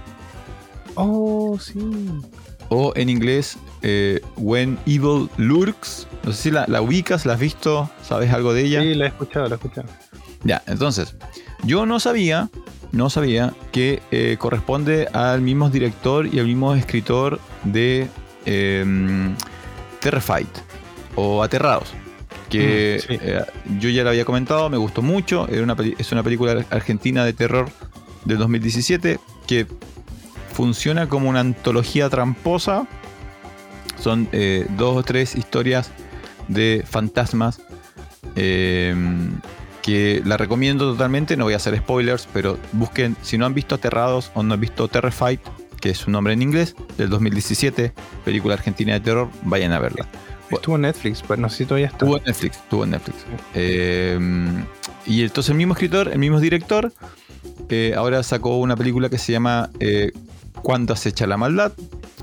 A: Oh, sí.
B: o en inglés, eh, When Evil Lurks. No sé si la, la ubicas, la has visto, sabes algo de ella.
A: Sí, la he escuchado, la he escuchado.
B: Ya, entonces, yo no sabía, no sabía que eh, corresponde al mismo director y al mismo escritor de eh, Terrified o Aterrados. Que
A: Mm, sí.
B: eh, yo ya lo había comentado, me gustó mucho. Era una es una película argentina de terror del 2017 que funciona como una antología tramposa. Son eh, dos o tres historias de fantasmas eh, que la recomiendo totalmente. No voy a hacer spoilers, pero busquen, si no han visto Aterrados o no han visto Terrified, que es su nombre en inglés, del 2017, película argentina de terror, vayan a verla.
A: Estuvo en Netflix, pero no sé si todavía está.
B: Estuvo en Netflix, estuvo en Netflix. Eh, y entonces el mismo escritor, el mismo director, eh, ahora sacó una película que se llama eh, Cuando acecha la maldad.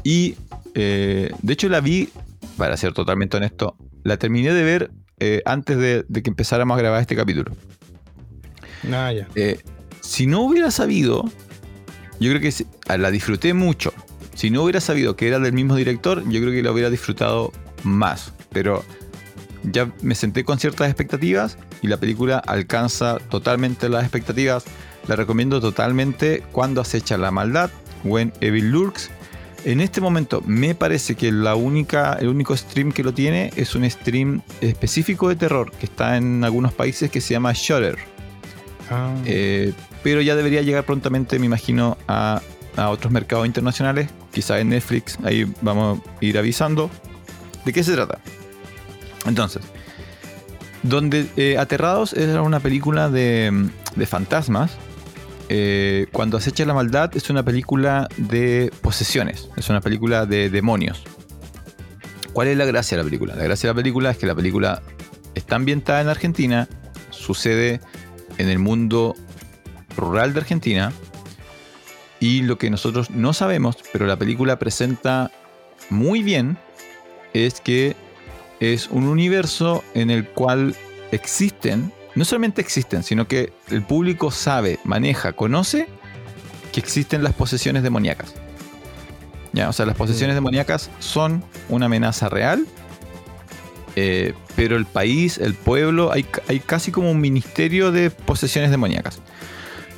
B: Y eh, de hecho la vi, para ser totalmente honesto, la terminé de ver antes de, de que empezáramos a grabar este capítulo.
A: Ah, ya.
B: Si no hubiera sabido, yo creo que ah, la disfruté mucho. Si no hubiera sabido que era del mismo director, yo creo que la hubiera disfrutado más. Pero ya me senté con ciertas expectativas y la película alcanza totalmente las expectativas. La recomiendo totalmente cuando acecha la maldad, When Evil Lurks. En este momento me parece que la única, el único stream que lo tiene es un stream específico de terror que está en algunos países que se llama Shutter.
A: Ah,
B: Eh, pero ya debería llegar prontamente, me imagino, a, a otros mercados internacionales. Quizá en Netflix, ahí vamos a ir avisando. ¿De qué se trata? Entonces, donde eh, Aterrados era una película de, fantasmas. eh, cuando acecha la maldad es una película de posesiones, es una película de demonios. ¿Cuál es la gracia de la película? La gracia de la película es que la película está ambientada en Argentina, sucede en el mundo rural de Argentina. Y lo que nosotros no sabemos, pero la película presenta muy bien, es que es un universo en el cual existen, no solamente existen, sino que el público sabe, maneja, conoce que existen las posesiones demoníacas. Ya, o sea, las posesiones demoníacas son una amenaza real, eh, pero el país, el pueblo, hay, hay casi como un ministerio de posesiones demoníacas.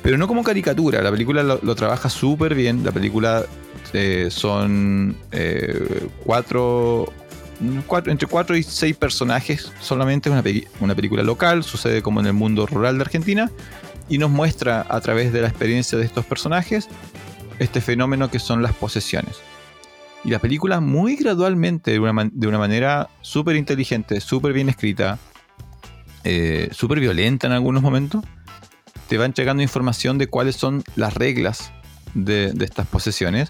B: Pero no como caricatura, la película lo, lo trabaja súper bien. La película eh, son eh, cuatro, entre cuatro y seis personajes solamente. Una, una película local, sucede como en el mundo rural de Argentina. Y nos muestra a través de la experiencia de estos personajes este fenómeno que son las posesiones. Y la película muy gradualmente, de una, de una manera súper inteligente, súper bien escrita, eh, súper violenta en algunos momentos, te va entregando información de cuáles son las reglas de, de estas posesiones.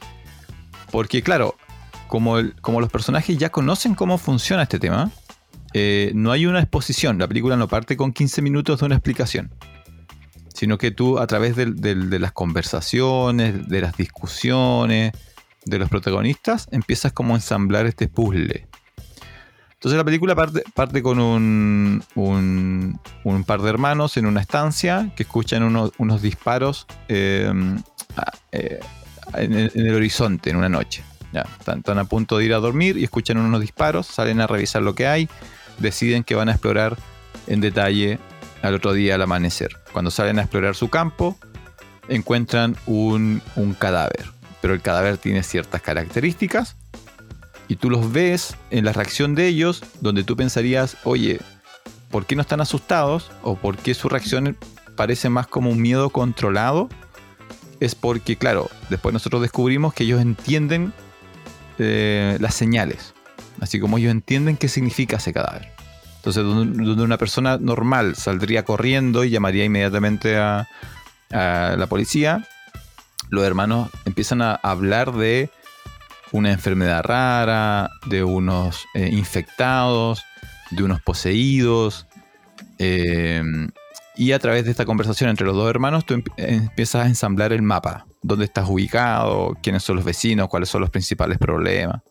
B: Porque claro, como, los personajes ya conocen cómo funciona este tema, eh, no hay una exposición. La película no parte con 15 minutos de una explicación. sino que tú a través de, las conversaciones, de las discusiones, de los protagonistas, empiezas como a ensamblar este puzzle. Entonces la película parte, con un, par de hermanos en una estancia que escuchan unos disparos eh, eh, en, el, horizonte en una noche. Ya, están, a punto de ir a dormir y escuchan unos disparos, salen a revisar lo que hay, deciden que van a explorar en detalle al otro día al amanecer. Cuando salen a explorar su campo, encuentran un, un cadáver, pero el cadáver tiene ciertas características y tú los ves en la reacción de ellos, donde tú pensarías, oye, ¿por qué no están asustados? ¿O por qué su reacción parece más como un miedo controlado? Es porque, claro, después nosotros descubrimos que ellos entienden eh, las señales, así como ellos entienden qué significa ese cadáver. Entonces, donde una persona normal saldría corriendo y llamaría inmediatamente a, a la policía, los hermanos empiezan a hablar de una enfermedad rara, de unos eh, infectados, de unos poseídos. Eh, y a través de esta conversación entre los dos hermanos, tú empiezas a ensamblar el mapa. Dónde estás ubicado, quiénes son los vecinos, cuáles son los principales problemas.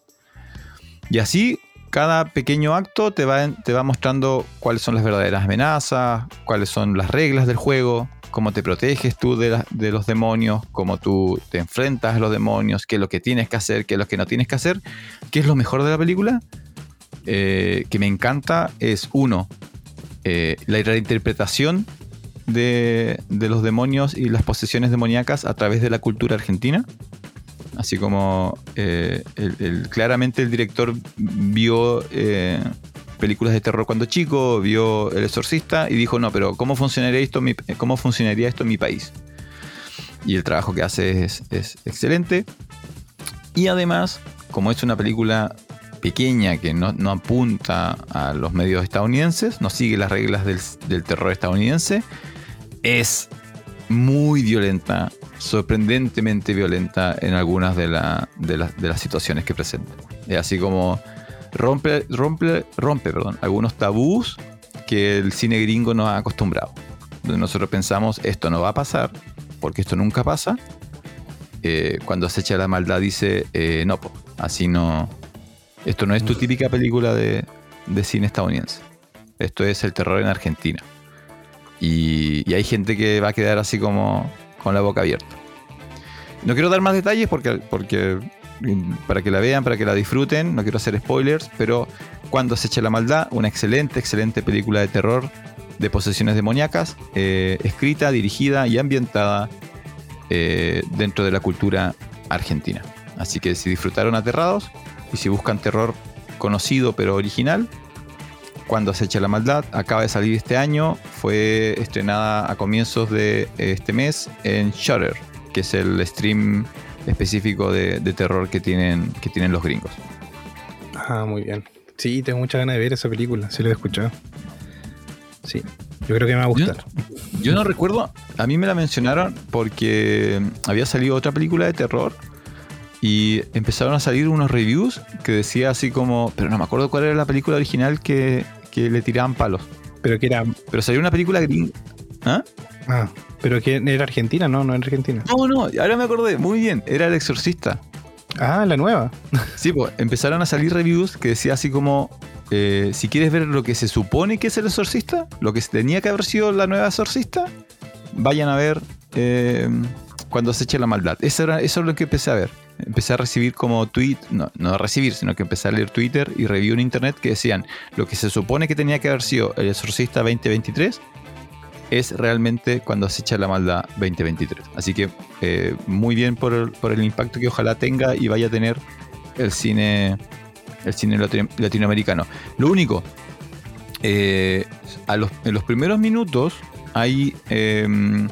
B: Y así, cada pequeño acto te va, te va mostrando cuáles son las verdaderas amenazas, cuáles son las reglas del juego, cómo te proteges tú de, los demonios, cómo tú te enfrentas a los demonios, qué es lo que tienes que hacer, qué es lo que no tienes que hacer. ¿Qué es lo mejor de la película? Eh, que me encanta es uno, eh, la reinterpretación de, los demonios y las posesiones demoníacas a través de la cultura argentina. Así como eh, claramente el director vio películas de terror cuando chico, vio El Exorcista y dijo, no, pero ¿cómo funcionaría esto, cómo funcionaría esto en mi país? Y el trabajo que hace es, excelente. Y además, como es una película pequeña que no, apunta a los medios estadounidenses, no sigue las reglas del, terror estadounidense, es muy violenta, sorprendentemente violenta en algunas de, las situaciones que presenta. Es así como rompe, algunos tabús que el cine gringo nos ha acostumbrado. Nosotros pensamos, esto no va a pasar, porque esto nunca pasa. Eh, cuando se echa la maldad dice, eh, no, así no... Esto no es tu típica película de, cine estadounidense. Esto es el terror en Argentina. Y, y, hay gente que va a quedar así como con la boca abierta. No quiero dar más detalles porque, porque para que la vean, para que la disfruten. No quiero hacer spoilers, pero Cuando se echa la maldad, una excelente, excelente película de terror de posesiones demoníacas, eh, escrita, dirigida y ambientada eh, dentro de la cultura argentina. Así que si disfrutaron Aterrados y si buscan terror conocido pero original, Cuando se echa la maldad, acaba de salir este año, fue estrenada a comienzos de este mes en Shutter, que es el stream específico de, terror que tienen, que tienen los gringos.
A: Ah, muy bien. Sí, tengo mucha ganas de ver esa película, si lo he escuchado. Sí, yo creo que me va a gustar.
B: Yo, no recuerdo, a mí me la mencionaron porque había salido otra película de terror y empezaron a salir unos reviews que decía así como, pero no me acuerdo cuál era la película original que, que le tiraban palos.
A: Pero que era...
B: Pero salió una película gringa.
A: ¿Ah? Ah, pero que era Argentina, ¿no? No era Argentina.
B: No, no, ahora me acordé, muy bien, era El Exorcista.
A: Ah, la nueva.
B: Sí, pues empezaron a salir reviews que decía así como, eh, si quieres ver lo que se supone que es El Exorcista, lo que tenía que haber sido la nueva Exorcista, vayan a ver eh, cuando se eche la maldad. Eso, era, eso es lo que empecé a ver. Empecé a recibir como tweet, no, no a recibir, sino que empecé a leer Twitter y review en internet que decían lo que se supone que tenía que haber sido El Exorcista 2023 es realmente cuando se echa la maldad 2023. Así que eh, muy bien por el, impacto que ojalá tenga y vaya a tener el cine, el cine latinoamericano. Lo único, eh, en los primeros minutos hay, em,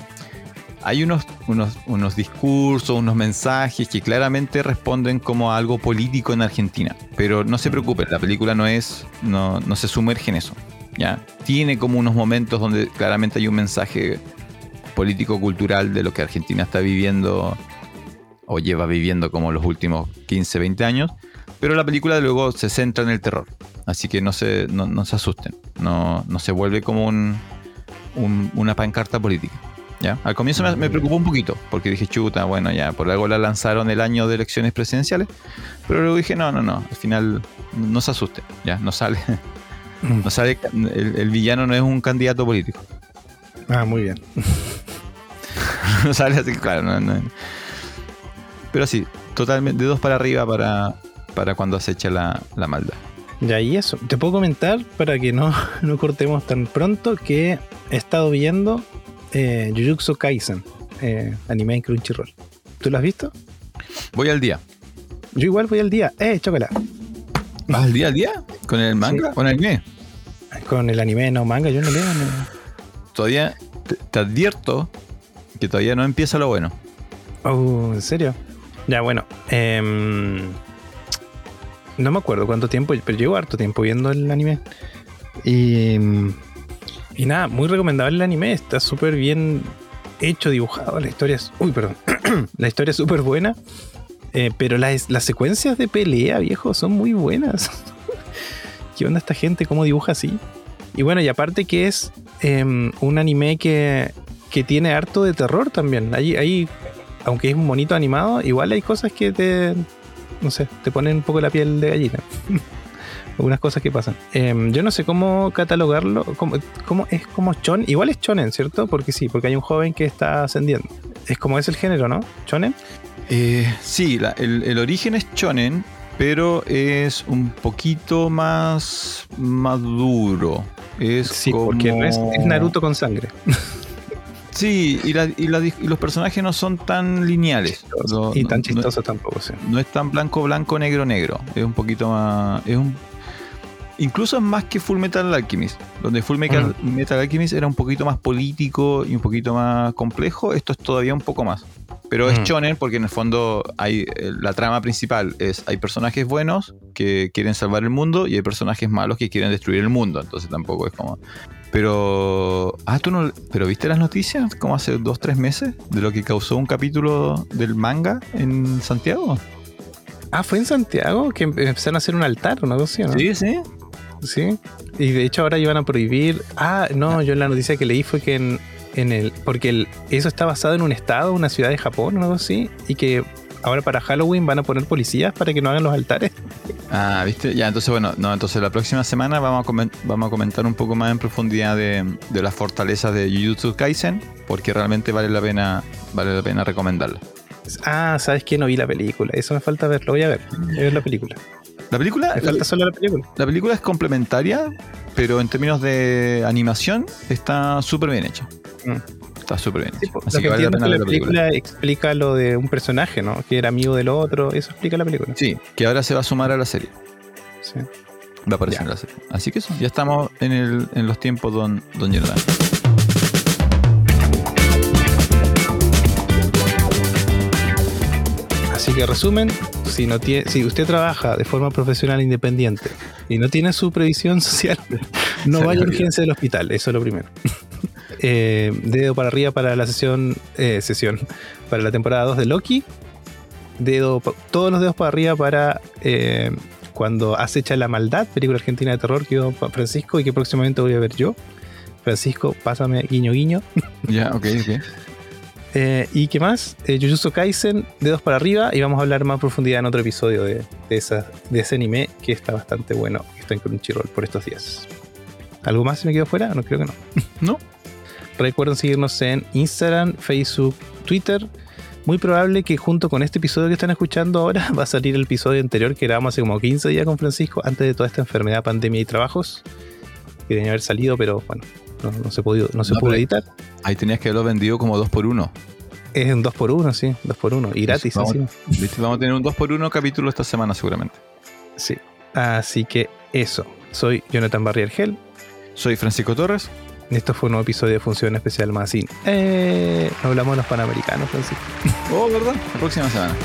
B: hay unos, unos, discursos, unos mensajes que claramente responden como a algo político en Argentina. Pero no se preocupen, la película no es, no, no se sumerge en eso. ¿ya? Tiene como unos momentos donde claramente hay un mensaje político-cultural de lo que Argentina está viviendo o lleva viviendo como los últimos 15, 20 años, pero la película luego se centra en el terror, así que no se, no, se asusten, no, no, se vuelve como un, una pancarta política. ¿Ya? Al comienzo me, me preocupó un poquito, porque dije, chuta, bueno, ya, por algo la lanzaron el año de elecciones presidenciales, pero luego dije, no, no, no, al final no se asuste, ya, no sale, no sale, el, el villano no es un candidato político,
A: Ah, muy bien.
B: no sale así, claro, no, no. Pero sí, totalmente, de dos para arriba para, para cuando acecha la, la maldad.
A: Ya, y eso. Te puedo comentar para que no, no cortemos tan pronto que he estado viendo eh, Jujutsu Kaisen, eh, anime en Crunchyroll. ¿Tú lo has visto?
B: Voy al día.
A: Yo igual voy al día. ¡Eh, chócala!
B: ¿Vas al día al día? ¿Con el manga? ¿Con el anime?
A: Con el anime, no manga, yo no leo. no.
B: Todavía te, te advierto que todavía no empieza lo bueno.
A: Oh, ¿en serio? Ya, bueno. em, no me acuerdo cuánto tiempo, pero llevo harto tiempo viendo el anime. Y, y nada, muy recomendable el anime. Está súper bien hecho, dibujado. La historia es. Uy, perdón. la historia es súper buena. eh, pero las, las secuencias de pelea, viejo, son muy buenas. ¿Qué onda esta gente? ¿Cómo dibuja así? Y bueno, y aparte que es em, un anime que, que tiene harto de terror también. Aunque es un bonito animado, igual hay cosas que te, no sé, te ponen un poco la piel de gallina. Algunas cosas que pasan. Em, yo no sé cómo catalogarlo. Cómo, cómo- es como chon. Igual es chonen, ¿cierto? Porque sí, porque hay un joven que está ascendiendo. Es como es el género, ¿no? Chonen.
B: Eh, sí, la- el, el origen es shonen, pero es un poquito más maduro. Es
A: Sí,
B: como...
A: porque no es, es Naruto con sangre.
B: Sí, y, la- y la- y los personajes no son tan lineales. No-
A: y tan
B: no-
A: chistoso tampoco, sí.
B: no es tan blanco, blanco, negro, negro. Es un poquito más. Es un. Incluso es más que Full Metal Alchemist. Donde Full Metal, Metal Alchemist era un poquito más político y un poquito más complejo. Esto es todavía un poco más. Pero es
A: Mm.
B: shonen porque en el fondo hay eh, la trama principal es hay personajes buenos que quieren salvar el mundo y hay personajes malos que quieren destruir el mundo. Entonces tampoco es como. Pero. Ah, tú no. Pero viste las noticias como hace dos, tres meses de lo que causó un capítulo del manga en Santiago.
A: Ah, fue en Santiago que em- empezaron a hacer un altar, una cosa ¿no?
B: Sí, sí.
A: Sí. Y de hecho ahora iban a prohibir. Ah, no, yo en la noticia que leí fue que en, en el. Porque el- eso está basado en un estado, una ciudad de Japón o algo así. Y que ahora para Halloween van a poner policías para que no hagan los altares.
B: Ah, viste. Ya, entonces, bueno, no, entonces la próxima semana vamos a, vamos a comentar un poco más en profundidad de, de las fortalezas de Jujutsu Kaisen, porque realmente vale la pena, vale la pena recomendarla.
A: Ah, ¿sabes qué? No vi la película. Eso me falta ver. Lo voy a ver. Voy a ver la película.
B: La película, la,
A: falta solo la película.
B: la película es complementaria, pero en términos de animación está súper bien hecha.
A: Mm.
B: Está súper bien
A: Sí,
B: Así
A: lo que
B: vale la
A: entiendo es
B: pena
A: que
B: ver
A: la
B: la película.
A: película explica lo de un personaje, ¿no? Que era amigo del otro. Eso explica la película.
B: Sí, que ahora se va a sumar a la serie.
A: Sí.
B: Va a aparecer
A: Ya.
B: en la serie. Así que eso, ya estamos en, el, en los tiempos, don, don Jonathan.
A: Que resumen, si no tiene, si usted trabaja de forma profesional independiente y no tiene su previsión social, no vaya a urgencia del hospital, eso es lo primero. Eh, dedo para arriba para la sesión, eh, sesión, para la temporada 2 de Loki. Dedo, todos los dedos para arriba para eh, cuando acecha la maldad, película argentina de terror que Pa- Francisco y que próximamente voy a ver yo. Francisco, pásame guiño guiño.
B: Ya, ok, ok.
A: Eh, ¿Y qué más? Eh, Jujutsu Kaisen, dedos para arriba, y vamos a hablar más en profundidad en otro episodio de, de, esa, de ese anime que está bastante bueno, que está en Crunchyroll por estos días. ¿Algo más se me quedó fuera? No creo que no.
B: No,
A: Recuerden seguirnos en Instagram, Facebook, Twitter. Muy probable que junto con este episodio que están escuchando ahora va a salir el episodio anterior que grabamos hace como 15 días con Francisco, antes de toda esta enfermedad, pandemia y trabajos. Que que haber salido, pero bueno, no, no se, pudo, no se
B: No,
A: pudo editar.
B: ahí tenías que haberlo vendido como 2 por 1
A: Es un 2x1, sí, 2x1. Y gratis
B: Vamos-
A: encima.
B: ¿Viste? Vamos a tener un 2 por 1 capítulo esta semana seguramente.
A: Sí. Así que eso. Soy Jonathan Barriergel.
B: Soy Francisco Torres.
A: Esto fue un nuevo episodio de Función Especial Magazine. Eh, hablamos de los panamericanos, Francisco.
B: Oh, ¿verdad? La próxima semana.